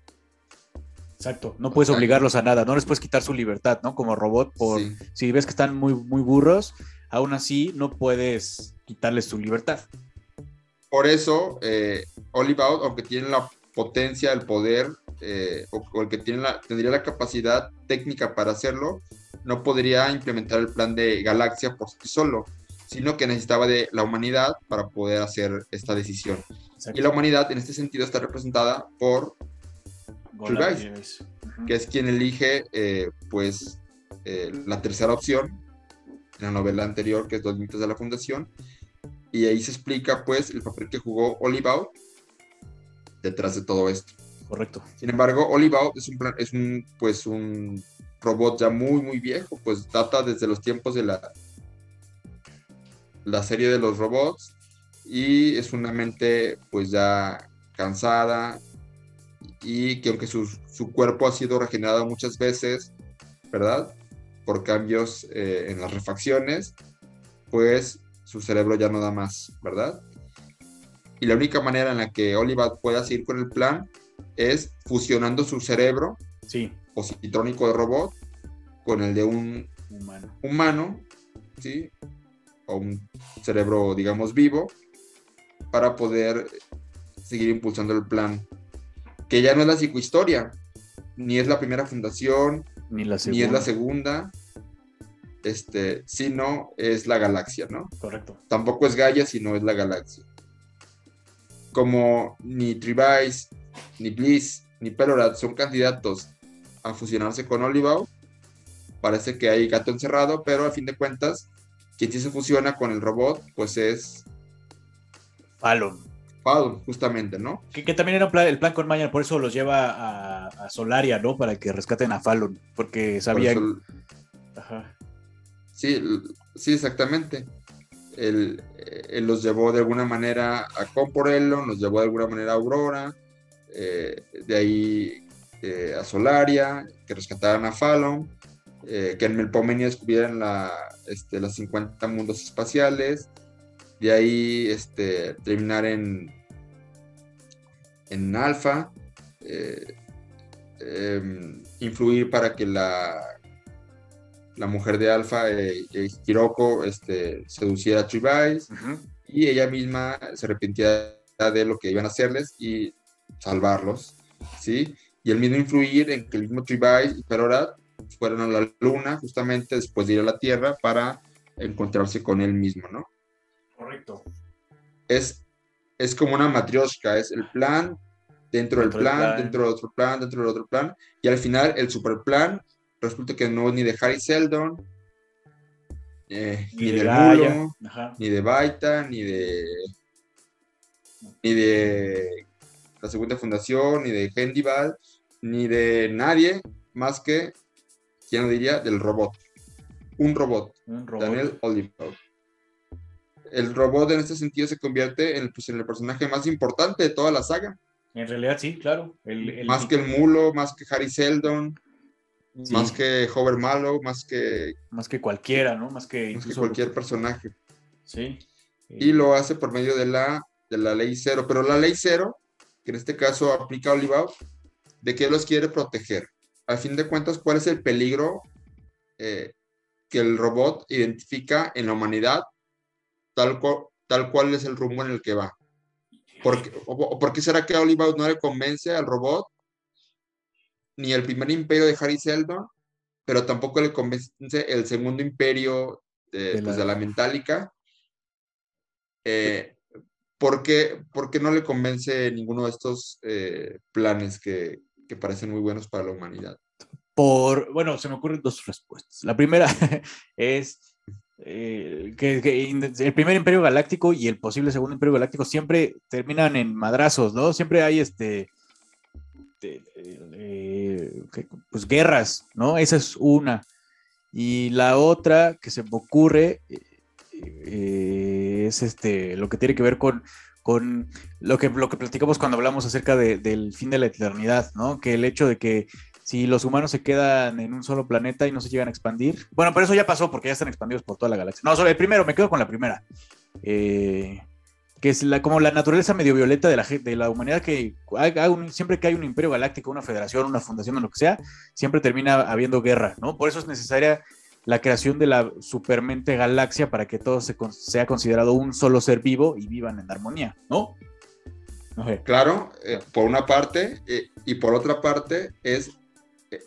Exacto, no puedes obligarlos a nada, no les puedes quitar su libertad, ¿no? Como robot, por si ves que están muy, muy burros, aún así no puedes quitarles su libertad. Por eso, eh, aunque tiene la potencia, el poder, eh, o, el que tiene la, tendría la capacidad técnica para hacerlo, no podría implementar el plan de Galaxia por sí solo, sino que necesitaba de la humanidad para poder hacer esta decisión. Y la humanidad en este sentido está representada por Tribais, que es quien elige eh, pues eh, la tercera opción en la novela anterior, que es Dos mitos de la Fundación, y ahí se explica pues el papel que jugó Olivaut detrás de todo esto. Correcto. Sin embargo, Olivaut es un, es un, pues, un robot ya muy, muy viejo, pues data desde los tiempos de la, la serie de los robots y es una mente pues ya cansada y que aunque su, su cuerpo ha sido regenerado muchas veces, ¿verdad? Por cambios eh, en las refacciones, pues su cerebro ya no da más, ¿verdad? Y la única manera en la que Oliver pueda seguir con el plan es fusionando su cerebro sí. Positrónico de robot con el de un humano, humano ¿sí? o un cerebro, digamos, vivo, para poder seguir impulsando el plan. Que ya no es la psicohistoria, ni es la primera fundación, ni, la ni es la segunda, este, sino es la galaxia, ¿no? Correcto. Tampoco es Gaia, sino es la galaxia. Como ni Trivice, ni Bliss, ni Pelorad son candidatos a fusionarse con Olivau, parece que hay gato encerrado, pero a fin de cuentas quien sí se fusiona con el robot, pues es. Fallon. Fallon, justamente, ¿no? Que, también era el plan con Maya, por eso los lleva a, Solaria, ¿no? Para que rescaten a Fallon, porque sabían. Ajá. Sí, sí, exactamente. Él, los llevó de alguna manera a Comporello, los llevó de alguna manera a Aurora, eh, de ahí eh, a Solaria, que rescataran a Fallon, eh, que en Melpomenia descubrieran la, este, los 50 mundos espaciales, de ahí este, terminar en, en alfa, eh, em, influir para que la, la mujer de alfa, eh, Hiroko, este, seduciera a Tribais, y ella misma se arrepentía de lo que iban a hacerles y salvarlos, ¿sí? Y el mismo influir en que el mismo Tribais y Perorat fueron a la luna justamente después de ir a la Tierra para encontrarse con él mismo, ¿no? Correcto. Es, es como una matrioshka, es el plan dentro, del plan, dentro del otro plan, dentro del otro plan, y al final el super plan resulta que no es ni de Harry Seldon, eh, ni, de, Mulo, ni de Baita, ni de ni de la segunda fundación, ni de Hendival, ni de nadie más que ¿quién lo diría? Del robot. Un robot. Daniel Oliver. El robot en este sentido se convierte en, pues, en, el personaje más importante de toda la saga. En realidad sí, claro. Más que el mulo, más que Harry Seldon, más que Hover Mallow, más que... Más que cualquiera, ¿no? Más que, cualquier personaje. Sí. Y lo hace por medio de la, de la ley cero. Pero la ley cero, que en este caso aplica a Oliver, ¿de qué los quiere proteger? a fin de cuentas, ¿cuál es el peligro eh, que el robot identifica en la humanidad, tal, tal cual es el rumbo en el que va? ¿Por qué, o, por qué será que a Oliver no le convence al robot ni el primer imperio de Harry Seldon, pero tampoco le convence el segundo imperio de, pues, la... Mentálica? Eh, ¿por, qué, no le convence ninguno de estos eh, planes que, que parecen muy buenos para la humanidad? Por, bueno, se me ocurren dos respuestas. La primera es eh, que, el primer imperio galáctico y el posible segundo imperio galáctico siempre terminan en madrazos, ¿no? Siempre hay este, eh, pues guerras, ¿no? Esa es una. Y la otra que se me ocurre eh, es este, lo que tiene que ver con con lo que, lo que platicamos cuando hablamos acerca del fin de la eternidad, ¿no? Que el hecho de que si los humanos se quedan en un solo planeta y no se llegan a expandir, bueno, pero eso ya pasó porque ya están expandidos por toda la galaxia. No, solo el primero, me quedo con la primera. Eh, que es la, como la naturaleza medio violeta de la, de la humanidad, que siempre que hay un imperio galáctico, una federación, una fundación o lo que sea, siempre termina habiendo guerra, ¿no? Por eso es necesaria la creación de la supermente galaxia para que todo se sea considerado un solo ser vivo y vivan en armonía, ¿no? Claro, eh, por una parte, eh, y por otra parte es, eh,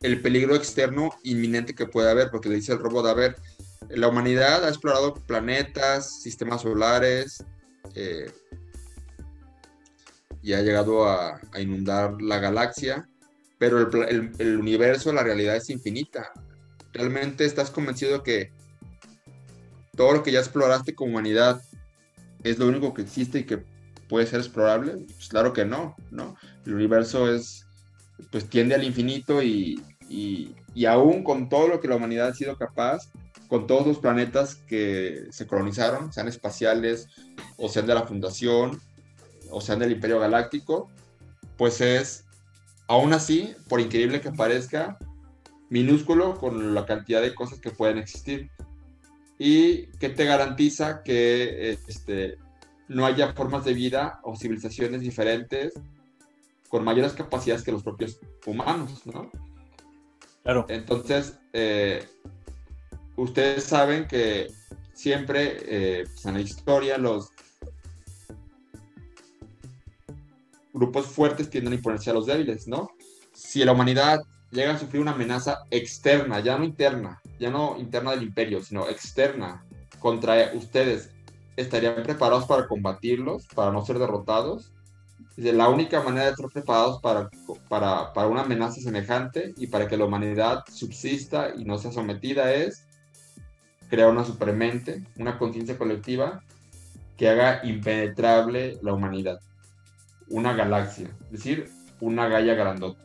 el peligro externo inminente que puede haber, porque le dice el robot, a ver, la humanidad ha explorado planetas, sistemas solares, y ha llegado a, inundar la galaxia, pero el, universo, la realidad es infinita. ¿Realmente estás convencido que todo lo que ya exploraste como humanidad es lo único que existe y que puede ser explorable? Pues claro que no, ¿no? El universo es, pues tiende al infinito y, y, y aún con todo lo que la humanidad ha sido capaz, con todos los planetas que se colonizaron, sean espaciales o sean de la Fundación, o sean del Imperio Galáctico, pues es, aún así, por increíble que parezca, minúsculo con la cantidad de cosas que pueden existir. Y que te garantiza que este, no haya formas de vida o civilizaciones diferentes con mayores capacidades que los propios humanos, ¿no? Claro. Entonces, eh, ustedes saben que siempre eh, pues, en la historia los grupos fuertes tienden a imponerse a los débiles, ¿no? Si la humanidad llega a sufrir una amenaza externa, ya no interna, ya no interna del imperio, sino externa contra ustedes, ¿estarían preparados para combatirlos, para no ser derrotados? La única manera de estar preparados para, para, para una amenaza semejante y para que la humanidad subsista y no sea sometida es crear una supermente, una conciencia colectiva que haga impenetrable la humanidad una galaxia, es decir, una Gaia grandota.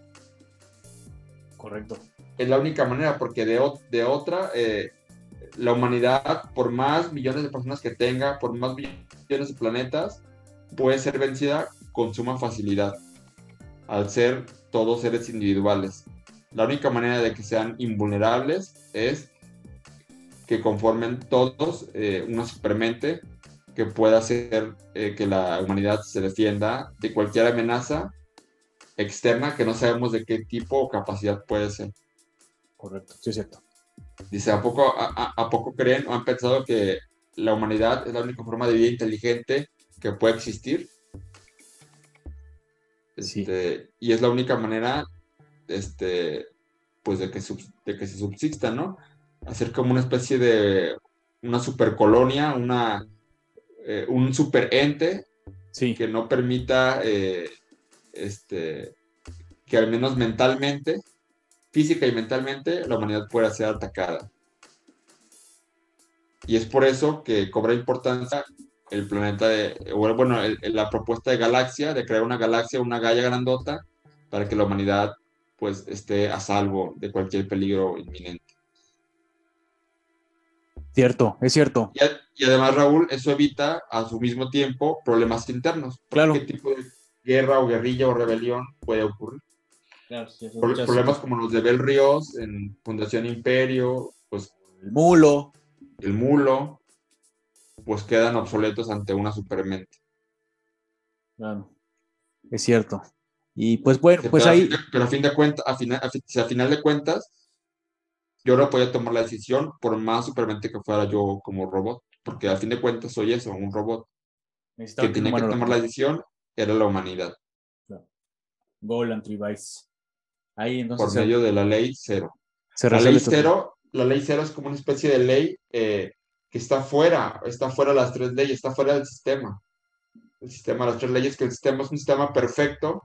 Correcto. Es la única manera, porque de, otra, eh, la humanidad, por más millones de personas que tenga, por más millones de planetas, puede ser vencida con suma facilidad, al ser todos seres individuales. La única manera de que sean invulnerables es que conformen todos eh, una supermente que pueda hacer eh, que la humanidad se defienda de cualquier amenaza externa que no sabemos de qué tipo o capacidad puede ser. Correcto, sí es cierto. Dice, ¿a poco, a, poco creen o han pensado que la humanidad es la única forma de vida inteligente que puede existir? Este, y es la única manera este, pues de que, de que se subsista, ¿no? Hacer como una especie de una supercolonia, una eh, un super ente que no permita eh, este, que al menos mentalmente, física y mentalmente, la humanidad pueda ser atacada. Y es por eso que cobra importancia el planeta de, bueno, la propuesta de galaxia, de crear una galaxia, una galla grandota, para que la humanidad pues esté a salvo de cualquier peligro inminente. Cierto, es cierto. Y, además, Raúl, eso evita a su mismo tiempo problemas internos. Claro. ¿Qué tipo de guerra o guerrilla o rebelión puede ocurrir? Claro, sí, problemas como los de Bel Ríos en Fundación Imperio, pues el mulo. El mulo, pues quedan obsoletos ante una supermente. Claro, es cierto. Y pues bueno, pues ahí. pero a fin de cuentas, a final, a final de cuentas, yo no podía tomar la decisión por más supermente que fuera yo como robot, porque al fin de cuentas soy eso, un robot. que tenía que tomar la decisión era la humanidad. Goal Ahí entonces. Por medio de la ley cero. la ley cero, la ley cero es como una especie de ley eh, que está fuera, está fuera de las tres leyes, está fuera del sistema. El sistema, las tres leyes, que el sistema es un sistema perfecto,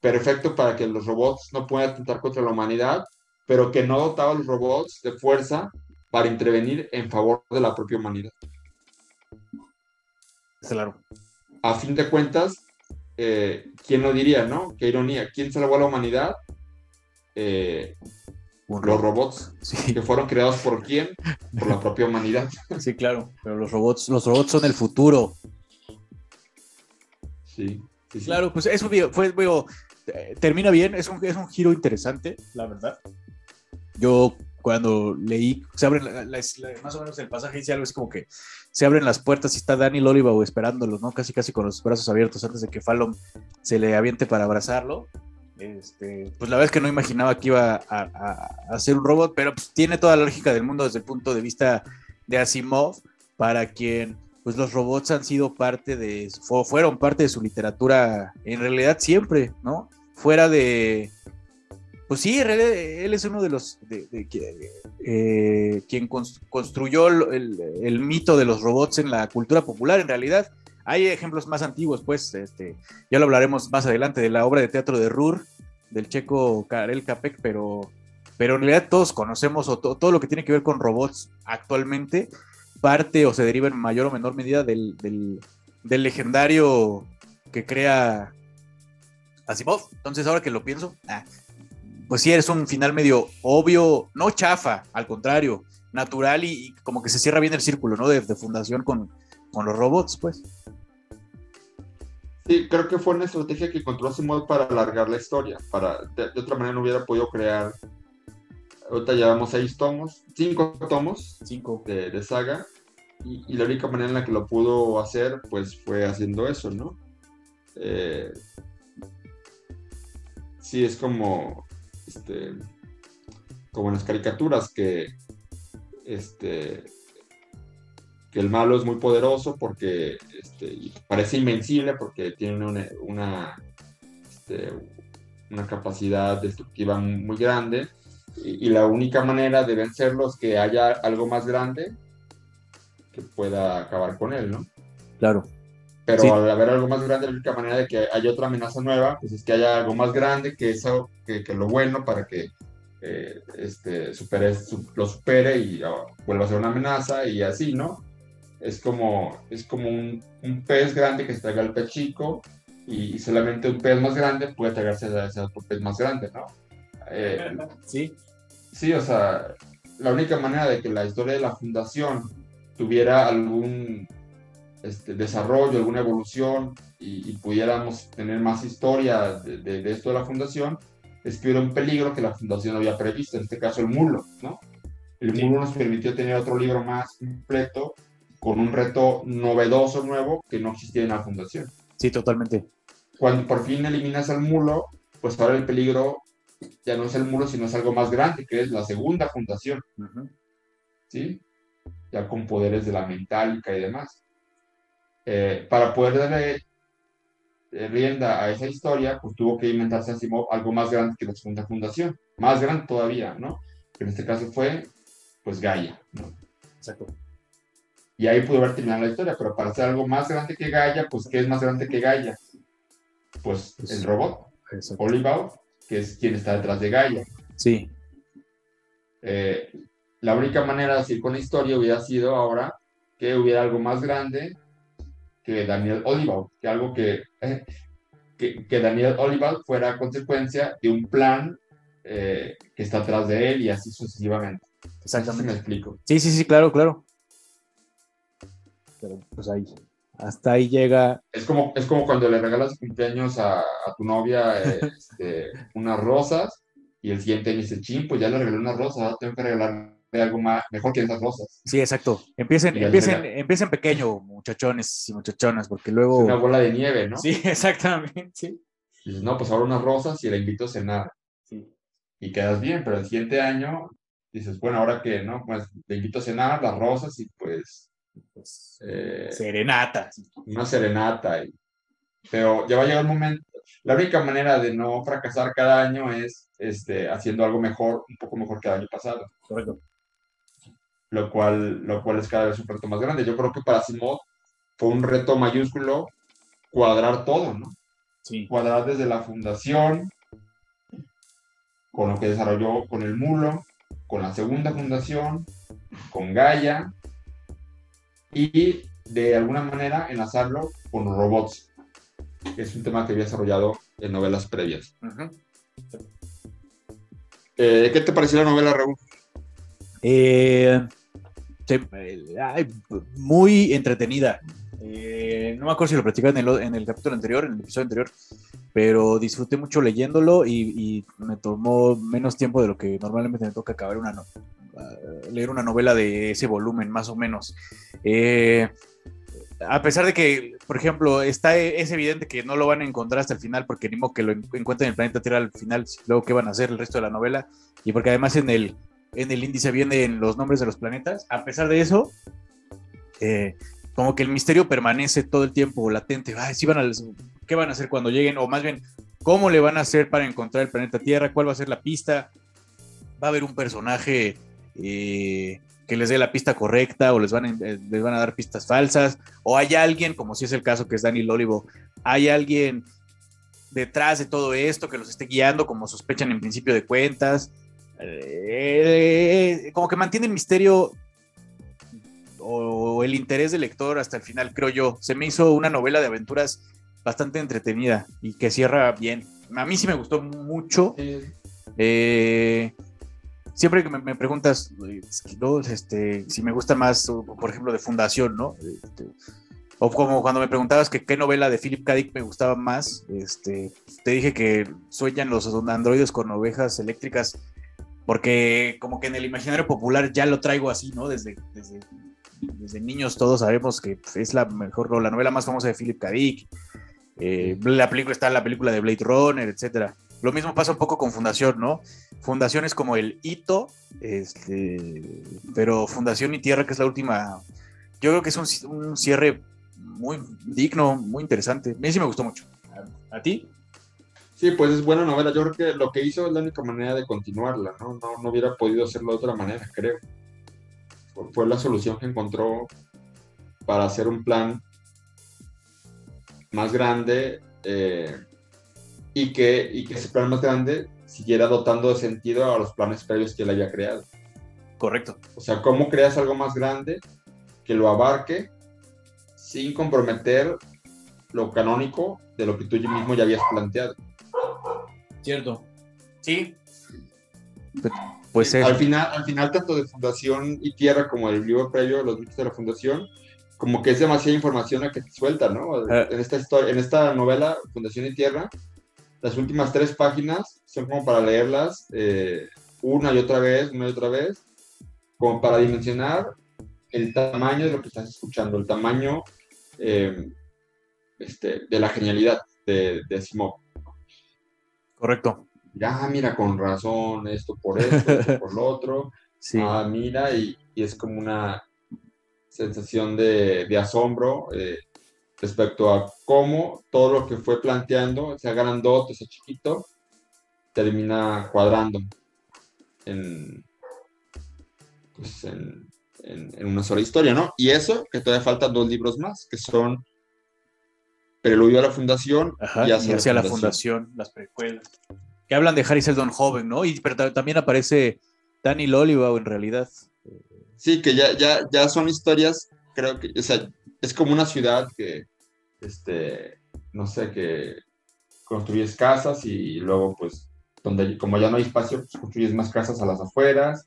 perfecto para que los robots no puedan atentar contra la humanidad pero que no dotaba a los robots de fuerza para intervenir en favor de la propia humanidad. Claro. A fin de cuentas, eh, ¿quién lo diría, no? Qué ironía. ¿Quién salvó a la humanidad? Eh, los robots, que fueron creados por quién? Por la propia humanidad. Sí, claro, pero los robots, los robots son el futuro. Sí. Claro, pues eso fue, eh, termina bien, es un, es un giro interesante, la verdad yo cuando leí, se abren más o menos el pasaje dice algo como que se abren las puertas y está Danny Loliva esperándolo, ¿no? Casi casi con los brazos abiertos antes de que Fallon se le aviente para abrazarlo. Este, pues la verdad es que no imaginaba que iba a, ser un robot, pero pues, tiene toda la lógica del mundo desde el punto de vista de Asimov, para quien pues los robots han sido parte de, fueron parte de su literatura en realidad siempre, ¿no? Fuera de, Pues sí, él es uno de los de, eh, quien construyó el, mito de los robots en la cultura popular, en realidad. Hay ejemplos más antiguos, pues, este, ya lo hablaremos más adelante, de la obra de teatro de Rur, del checo Karel Capek, pero, pero en realidad todos conocemos o todo lo que tiene que ver con robots actualmente parte o se deriva en mayor o menor medida del, del legendario que crea Asimov. Entonces, ahora que lo pienso, ah, pues sí, es un final medio obvio, no chafa, al contrario, natural y, como que se cierra bien el círculo, ¿no? De, fundación con, los robots, pues. Sí, creo que fue una estrategia que encontró Asimov para alargar la historia. Para, de, otra manera no hubiera podido crear. Ahorita llevamos seis tomos, cinco tomos cinco. De, saga. Y, y, la única manera en la que lo pudo hacer, pues fue haciendo eso, ¿no? Eh, sí, es como, este, como en las caricaturas, que, este, que el malo es muy poderoso porque este, parece invencible porque tiene una, una, este, una capacidad destructiva muy grande y, la única manera de vencerlo es que haya algo más grande que pueda acabar con él, ¿no? Claro. Pero al haber algo más grande, la única manera de que haya otra amenaza nueva, pues es que haya algo más grande que eso, que, lo bueno para que eh, este, supere, lo supere y ah, vuelva a ser una amenaza y así, ¿no? Es como, es como un, un pez grande que se traiga al pez chico y, solamente un pez más grande puede tragarse a ese otro pez más grande, ¿no? Eh, sí. Sí, o sea, la única manera de que la historia de la fundación tuviera algún este, desarrollo, alguna evolución y, pudiéramos tener más historia de, esto de la fundación, es que hubiera un peligro que la fundación había previsto, en este caso el mulo, ¿no? El mulo nos permitió tener otro libro más completo, con un reto novedoso nuevo que no existía en la fundación. Sí, totalmente. Cuando por fin eliminas al mulo, pues ahora el peligro ya no es el mulo, sino es algo más grande, que es la segunda fundación. ¿Sí? Ya con poderes de la mentálica y demás. Eh, para poder darle eh, rienda a esa historia, pues tuvo que inventarse algo más grande que la segunda fundación, más grande todavía, ¿no? Que en este caso fue, pues, Gaia, ¿no? Exacto. Y ahí pudo haber terminado la historia, pero para hacer algo más grande que Gaia, pues, ¿qué es más grande que Gaia? Pues, pues el robot, Oliver, que es quien está detrás de Gaia. Sí. Eh, la única manera de seguir con la historia hubiera sido ahora que hubiera algo más grande que Daniel Olival, que algo que, que, Daniel Olival fuera consecuencia de un plan eh, que está atrás de él y así sucesivamente. Exactamente. me explico. Sí, sí, sí, claro, claro. Pero pues ahí, hasta ahí llega. Es como, es como cuando le regalas cumpleaños a, tu novia este, unas rosas y el siguiente dice, ching, pues ya le regalé unas rosas, tengo que regalar algo más, mejor que esas rosas. Sí, exacto. Empiecen, empiecen, empiecen pequeño, muchachones y muchachonas, porque luego... una bola de nieve, ¿no? Sí, exactamente. dices, no, pues ahora unas rosas y la invito a cenar. Sí. Y quedas bien, pero el siguiente año dices, bueno, ahora que, ¿no? Pues le invito a cenar, las rosas y pues... pues eh, serenata. Una serenata. Y, pero ya va a llegar un momento, la única manera de no fracasar cada año es este, haciendo algo mejor, un poco mejor que el año pasado. Correcto lo cual, lo cual es cada vez un reto más grande. Yo creo que para Simón fue un reto mayúsculo cuadrar todo, ¿no? Sí. Cuadrar desde la fundación, con lo que desarrolló con el Mulo, con la segunda fundación, con Gaia, y de alguna manera enlazarlo con los robots, que es un tema que había desarrollado en novelas previas. Eh, ¿Qué te pareció la novela, Raúl? Eh, muy entretenida. Eh, no me acuerdo si lo platicaba en el, capítulo anterior, en el episodio anterior, pero disfruté mucho leyéndolo y, me tomó menos tiempo de lo que normalmente me toca acabar una leer una novela de ese volumen, más o menos. Eh, a pesar de que, por ejemplo, está, es evidente que no lo van a encontrar hasta el final, porque ni modo que lo encuentren en el planeta Tierra al final, luego qué van a hacer el resto de la novela, y porque además en el, en el índice vienen los nombres de los planetas. A pesar de eso, eh, como que el misterio permanece todo el tiempo latente. van ¿Qué van a hacer cuando lleguen? O más bien, cómo le van a hacer para encontrar el planeta Tierra, cuál va a ser la pista, va a haber un personaje eh, que les dé la pista correcta o les van, a, eh, les van a dar pistas falsas, o hay alguien, como si es el caso que es Daniel Olivo, hay alguien detrás de todo esto que los esté guiando, como sospechan en principio de cuentas. Eh, como que mantiene el misterio o el interés del lector hasta el final, creo yo. Se me hizo una novela de aventuras bastante entretenida y que cierra bien. A mí sí me gustó mucho. Eh, siempre que me, preguntas este, si me gusta más, por ejemplo, de Fundación, ¿no? Este, o como cuando me preguntabas que qué novela de Philip K. Dick me gustaba más, este, te dije que sueñan los androides con ovejas eléctricas, porque como que en el imaginario popular ya lo traigo así, ¿no? Desde, desde, niños todos sabemos que es la mejor, la novela más famosa de Philip K. Dick. Eh, la película está en la película de Blade Runner, etcétera. Lo mismo pasa un poco con Fundación, ¿no? Fundación es como el hito, este, pero Fundación y Tierra, que es la última, yo creo que es un, un cierre muy digno, muy interesante. A mí sí me gustó mucho. ¿A, ti? Sí, pues es buena novela. Yo creo que lo que hizo es la única manera de continuarla, ¿no? No, no hubiera podido hacerlo de otra manera, creo. Fue la solución que encontró para hacer un plan más grande eh, y, que, y que ese plan más grande siguiera dotando de sentido a los planes previos que él había creado. Correcto. O sea, ¿cómo creas algo más grande que lo abarque sin comprometer lo canónico de lo que tú mismo ya habías planteado? Cierto. Sí. Pues al final, al final tanto de Fundación y Tierra como del libro previo, los mitos de la Fundación, como que es demasiada información a que te suelta, ¿no? Ah. En esta historia, en esta novela, Fundación y Tierra, las últimas tres páginas son como para leerlas eh, una y otra vez, una y otra vez, como para dimensionar el tamaño de lo que estás escuchando, el tamaño eh, este, de la genialidad de, de Simón. Correcto. Ya, mira, con razón, esto por esto, por lo otro. Sí. Ah, mira, y, y, es como una sensación de, de asombro eh, respecto a cómo todo lo que fue planteando, sea grandote, sea chiquito, termina cuadrando en, pues en, en, una sola historia, ¿no? Y eso, que todavía faltan dos libros más, que son Preludio a la Fundación y hacia, la, fundación. las precuelas. Que hablan de Harry Seldon joven, ¿no? Y pero también aparece Danny Loliva en realidad. Sí, que ya, ya, ya son historias, creo que, o sea, es como una ciudad que, este, no sé, que construyes casas y luego, pues, donde como ya no hay espacio, pues construyes más casas a las afueras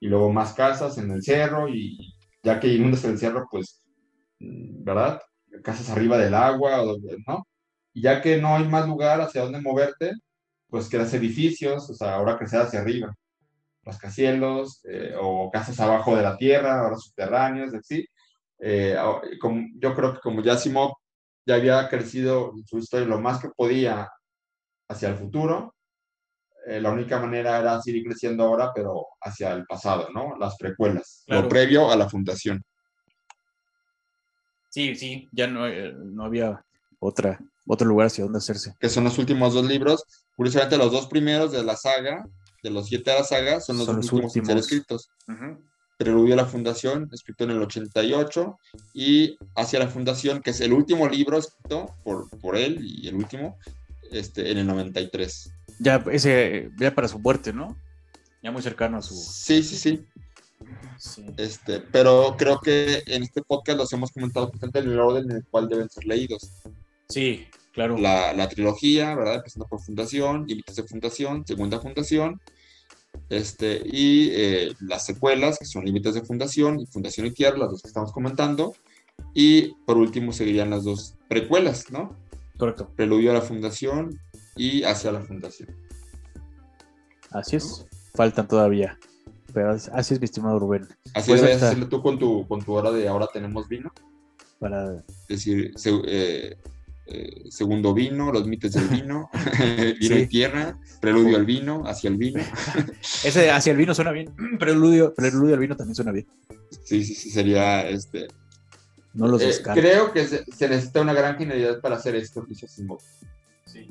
y luego más casas en el cerro y ya que inundas el cerro, pues, ¿verdad? Casas arriba del agua, ¿no? Y ya que no hay más lugar hacia donde moverte, pues creas edificios, o sea, ahora crecer hacia arriba, rascacielos eh, o casas abajo de la tierra, ahora subterráneos, así. Eh, como, yo creo que como ya Simón ya había crecido su historia lo más que podía hacia el futuro, eh, la única manera era seguir creciendo ahora, pero hacia el pasado, ¿no? Las precuelas, lo previo a la fundación. Sí, sí, ya no, eh, no había otra, otro lugar hacia donde hacerse. Que son los últimos dos libros. Curiosamente, los dos primeros de la saga, de los siete de la saga, son los, últimos, últimos. escritos. Preludio a la Fundación, escrito en el 88, y Hacia la Fundación, que es el último libro escrito por, por él y el último, este, en el 93. Ya, ese, ya para su muerte, ¿no? Ya muy cercano a su. Sí, sí, sí. Este, pero creo que en este podcast los hemos comentado bastante en el orden en el cual deben ser leídos. Sí, claro. La, la trilogía, ¿verdad? Empezando por Fundación, Límites de Fundación, Segunda Fundación, este, y eh, las secuelas, que son Límites de Fundación y Fundación y Tierra, las dos que estamos comentando, y por último seguirían las dos precuelas, ¿no? Correcto. Preludio a la Fundación y Hacia la Fundación. Así es, faltan todavía. Pero así es, mi estimado Rubén. Así pues debes hacerlo tú con tu, con tu hora de ahora tenemos vino. Para decir, eh, eh, segundo vino, los mitos del vino, vino y tierra, preludio al vino, hacia el vino. Ese hacia el vino suena bien, preludio, preludio al vino también suena bien. Sí, sí, sí, sería este. No los eh, Creo que se, necesita una gran genialidad para hacer esto, dice Sí.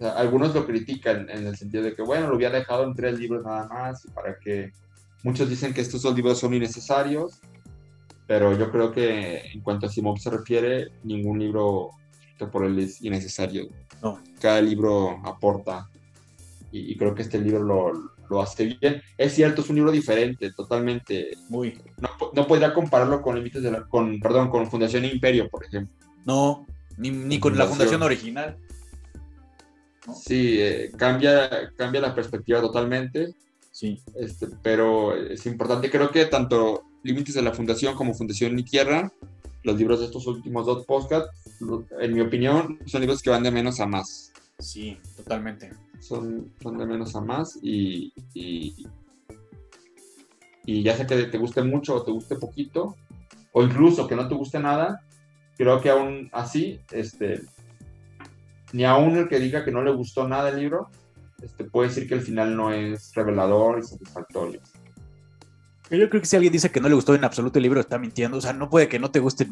algunos lo critican en el sentido de que, bueno, lo había dejado en tres libros nada más, para que muchos dicen que estos dos libros son innecesarios, pero yo creo que en cuanto a Simón se refiere, ningún libro por él es innecesario. No. Cada libro aporta y, creo que este libro lo, lo, hace bien. Es cierto, es un libro diferente, totalmente. Muy. No, no podría compararlo con Límites de la, con, perdón, con Fundación Imperio, por ejemplo. No, ni, ni con la Fundación original. Sí, eh, cambia, cambia la perspectiva totalmente. Sí. Este, pero es importante, creo que tanto Límites de la Fundación como Fundación Ni Tierra, los libros de estos últimos dos podcasts, en mi opinión, son libros que van de menos a más. Sí, totalmente. Son, son de menos a más y, y, y ya sea que te guste mucho o te guste poquito, o incluso que no te guste nada, creo que aún así, este, ni aún el que diga que no le gustó nada el libro, este, puede decir que el final no es revelador y satisfactorio. Yo creo que si alguien dice que no le gustó en absoluto el libro, está mintiendo. O sea, no puede que no te guste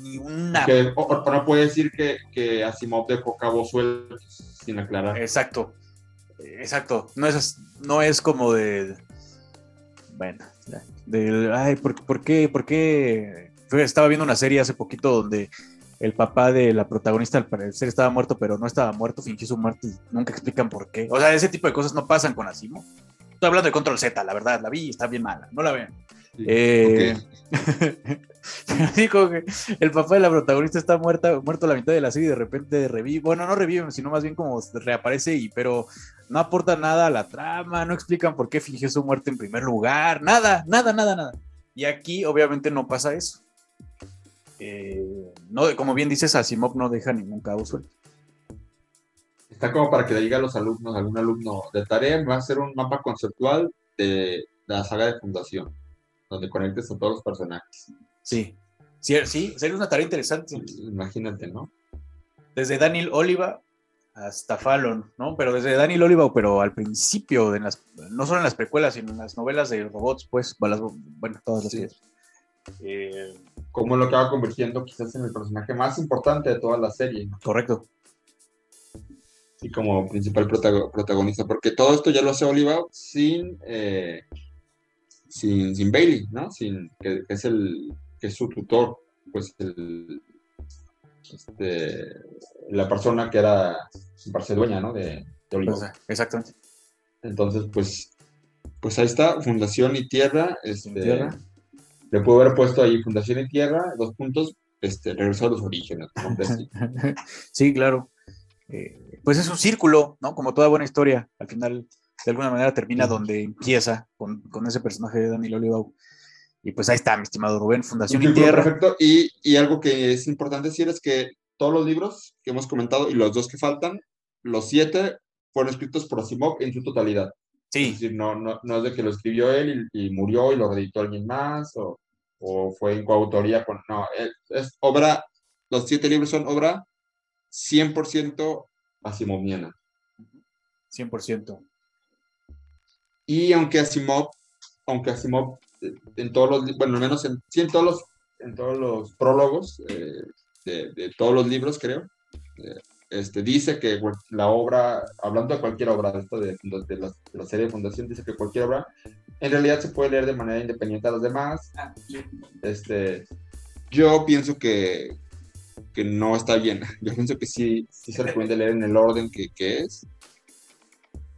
ni una. o, no puede decir que, que Asimov dejó cabos sueltos sin aclarar. Exacto. Exacto. No es, no es como de. Bueno, de, ay, ¿por, ¿por, qué? ¿Por qué? Estaba viendo una serie hace poquito donde el papá de la protagonista al parecer estaba muerto, pero no estaba muerto, fingió su muerte y nunca explican por qué. O sea, ese tipo de cosas no pasan con Asimo. Estoy hablando de Control Z, la verdad, la vi y está bien mala, no la vean. eh, dijo que el papá de la protagonista está muerta, muerto a la mitad de la serie y de repente revive. Bueno, no revive, sino más bien como reaparece y pero no aporta nada a la trama, no explican por qué fingió su muerte en primer lugar, nada, nada, nada, nada. Y aquí obviamente no pasa eso. Eh, no, como bien dices, Asimov no deja ningún cabo suelto. Está como para que le diga a los alumnos, algún alumno de tarea, va a hacer un mapa conceptual de, la saga de fundación, donde conectes a todos los personajes. Sí, sí, sí, sería una tarea interesante. Imagínate, ¿no? Desde Daniel Oliva hasta Fallon, ¿no? Pero desde Daniel Oliva, pero al principio, de las, no solo en las precuelas, sino en las novelas de robots, pues, bueno, todas las sí. Eh, como lo va convirtiendo quizás en el personaje más importante de toda la serie. Correcto. Y como principal protagonista, porque todo esto ya lo hace Oliva sin, eh, sin, sin, Bailey, ¿no? Sin, que, es el que es su tutor, pues el, este, la persona que era parece dueña, ¿no? De, de Oliva. Pues, exactamente. Entonces, pues, pues ahí está, Fundación y Tierra. Este, Tierra le puedo haber puesto ahí Fundación en Tierra, dos puntos, este, regresó a los orígenes. sí, claro. Eh, pues es un círculo, ¿no? Como toda buena historia, al final, de alguna manera, termina donde empieza, con, con ese personaje de Daniel Olivau. Y pues ahí está, mi estimado Rubén, Fundación en Tierra. Perfecto, y, y algo que es importante decir es que todos los libros que hemos comentado y los dos que faltan, los siete fueron escritos por Asimov en su totalidad. Sí. Es decir, no, no, no es de que lo escribió él y, murió y lo reeditó alguien más o, o fue en coautoría con... No, es, obra, los siete libros son obra 100% asimoviana. 100%. Y aunque Asimov, aunque Asimov eh, en todos los, bueno, al menos en, sí, en todos los, en todos los prólogos eh, de, de, todos los libros, creo, eh, este, dice que la obra, hablando de cualquier obra de, de, de, la, de, la, serie de Fundación, dice que cualquier obra en realidad se puede leer de manera independiente a los demás. Este, yo pienso que, que no está bien. Yo pienso que sí, sí se recomienda leer en el orden que, que es.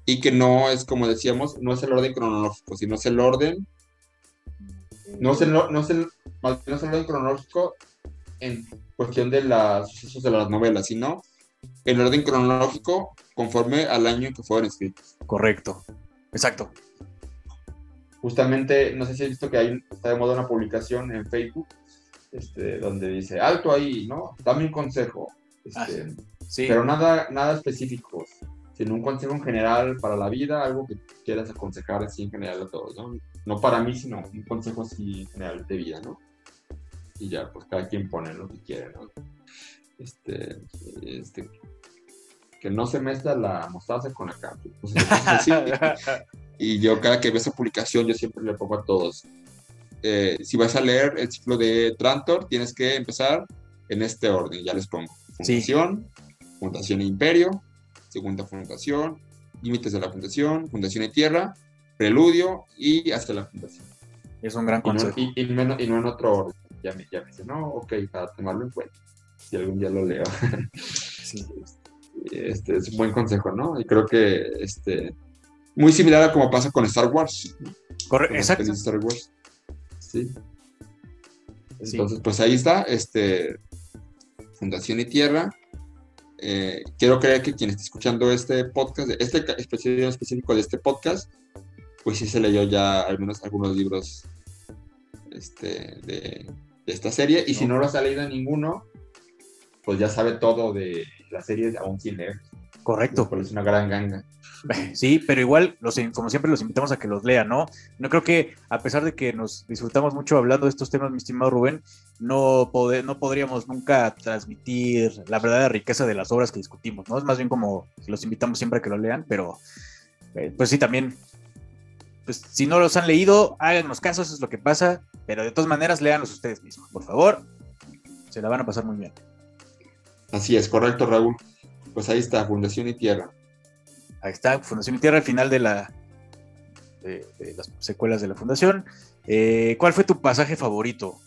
Y que no es, como decíamos, no es el orden cronológico, sino es el orden. No es el, no es el, no es el orden cronológico en cuestión de los sucesos de las novelas, sino en orden cronológico conforme al año en que fueron escritos. Correcto, exacto. Justamente, no sé si has visto que hay, está de moda una publicación en Facebook este, donde dice, alto ahí, ¿no? Dame un consejo. Este, ah, sí. Pero nada, nada específico, sino un consejo en general para la vida, algo que quieras aconsejar así en general a todos, ¿no? No para mí, sino un consejo así en general de vida, ¿no? Y ya, pues cada quien pone lo que quiere, ¿no? Este, este, que no se mezcla la mostaza con la carne. y yo cada que veo esa publicación, yo siempre le pongo a todos, eh, si vas a leer el ciclo de Trantor, tienes que empezar en este orden, ya les pongo. Fundación, Fundación Imperio, segunda fundación, límites de la fundación, fundación y tierra, preludio y hasta la fundación. Es un gran consejo. Y no, y, no, en otro orden. Ya me, ya me dice, no, ok, para tomarlo en cuenta. Si algún día lo leo. sí. Este es un buen consejo, ¿no? Y creo que este, muy similar a como pasa con Star Wars. Correcto, exacto. Star Wars. Sí. Entonces, pues ahí está, este, Fundación y Tierra. Eh, quiero creer que quien esté escuchando este podcast, este episodio específico de este podcast, pues sí se leyó ya al menos algunos libros este, de, esta serie. Y si no los ha leído ninguno, pues ya sabe todo de la serie aún sin leer. Correcto. Pues es una gran ganga. Sí, pero igual, los, como siempre, los invitamos a que los lean, ¿no? No creo que, a pesar de que nos disfrutamos mucho hablando de estos temas, mi estimado Rubén, no, no podríamos nunca transmitir la verdadera riqueza de las obras que discutimos, ¿no? Es más bien como los invitamos siempre a que lo lean, pero eh, pues sí, también, pues si no los han leído, háganos caso, eso es lo que pasa, pero de todas maneras, léanlos ustedes mismos, por favor, se la van a pasar muy bien. Así es, correcto, Raúl. Pues ahí está, Fundación y Tierra. Ahí está, Fundación y Tierra, al final de, la, de, las secuelas de la Fundación. Eh, ¿Cuál fue tu pasaje favorito?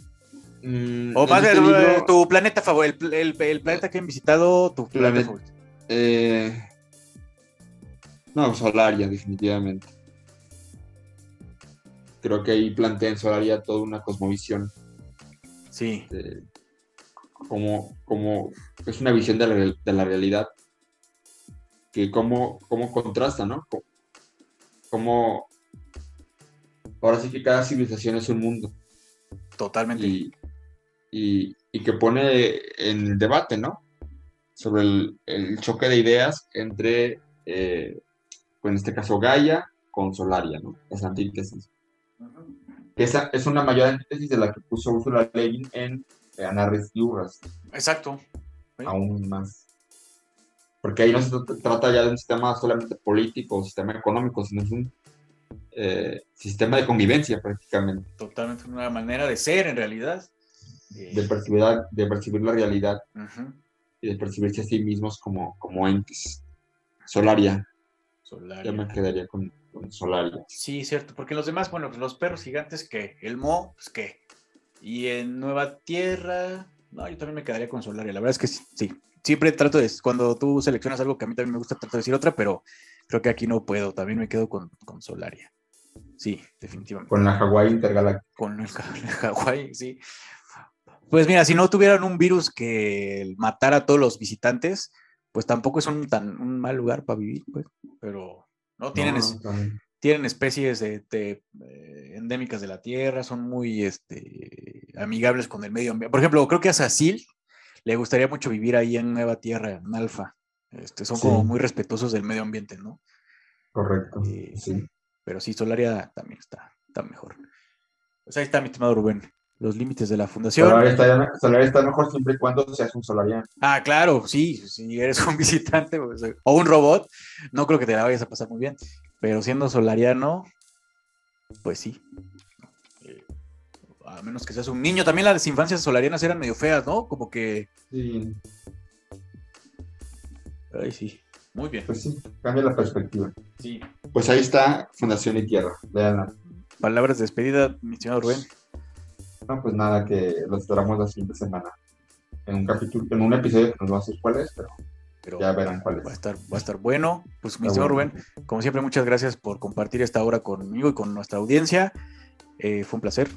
Mm, o más este tu planeta favorito, el, planeta que han visitado, tu planeta favorito. Eh, no, Solaria, definitivamente. Creo que ahí plantea en Solaria toda una cosmovisión. Sí. Como, como es una visión de la, de la realidad que cómo, cómo contrasta, ¿no? Cómo, ahora sí que cada civilización es un mundo. Totalmente. Y, y, que pone en debate, ¿no? Sobre el, choque de ideas entre, eh, pues en este caso, Gaia con Solaria, ¿no? Esa antítesis. Esa es una mayor antítesis de la que puso Ursula Levin en Anarres y Urras. Exacto. Aún más porque ahí no se trata ya de un sistema solamente político o sistema económico, sino es un eh, sistema de convivencia prácticamente. Totalmente una manera de ser en realidad. De, percibir, de percibir la realidad y de percibirse a sí mismos como, como entes. Solaria. Solaria. Ya me quedaría con, Solaria. Sí, cierto, porque los demás, bueno, pues los perros gigantes, que El Mo, pues qué. Y en Nueva Tierra, no, yo también me quedaría con Solaria. La verdad es que sí, siempre trato de, cuando tú seleccionas algo que a mí también me gusta, trato de decir otra, pero creo que aquí no puedo, también me quedo con, con Solaria. Sí, definitivamente. Con la Hawái intergaláctica. Con el, Hawái, sí. Pues mira, si no tuvieran un virus que matara a todos los visitantes, pues tampoco es un tan un mal lugar para vivir, pues. Pero no tienen, tienen especies de, eh, endémicas de la Tierra, son muy este, amigables con el medio ambiente. Por ejemplo, creo que a Sacil, le gustaría mucho vivir ahí en Nueva Tierra, en Alfa. Este, son como muy respetuosos del medio ambiente, ¿no? Correcto. Eh, sí. Pero sí, Solaria también está, está mejor. Pues ahí está, mi estimado Rubén. Los límites de la fundación. Solaria está, mejor siempre y cuando seas un solariano. Ah, claro, sí. Si eres un visitante pues, o un robot, no creo que te la vayas a pasar muy bien. Pero siendo solariano, pues sí a menos que seas un niño. También las infancias solarianas eran medio feas, ¿no? Como que. Sí. Ay, sí. Muy bien. Pues sí, cambia la perspectiva. Sí. Pues ahí está Fundación y Tierra. Veanla. Palabras de despedida, mi señor Rubén. No, pues nada, que los esperamos la siguiente semana. En un capítulo, en un episodio que nos va a decir cuál es, pero, ya verán cuál es. Va a estar, va a estar bueno. Pues mi señor Rubén, como siempre, muchas gracias por compartir esta hora conmigo y con nuestra audiencia. Eh, fue un placer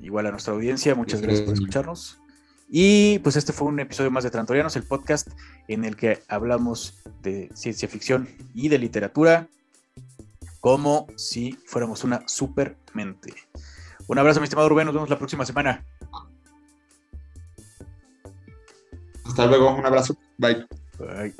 igual a nuestra audiencia, muchas gracias por escucharnos. Y pues este fue un episodio más de Trantorianos, el podcast en el que hablamos de ciencia ficción y de literatura como si fuéramos una super mente. Un abrazo, mi estimado Rubén, nos vemos la próxima semana. Hasta luego, un abrazo. Bye. Bye.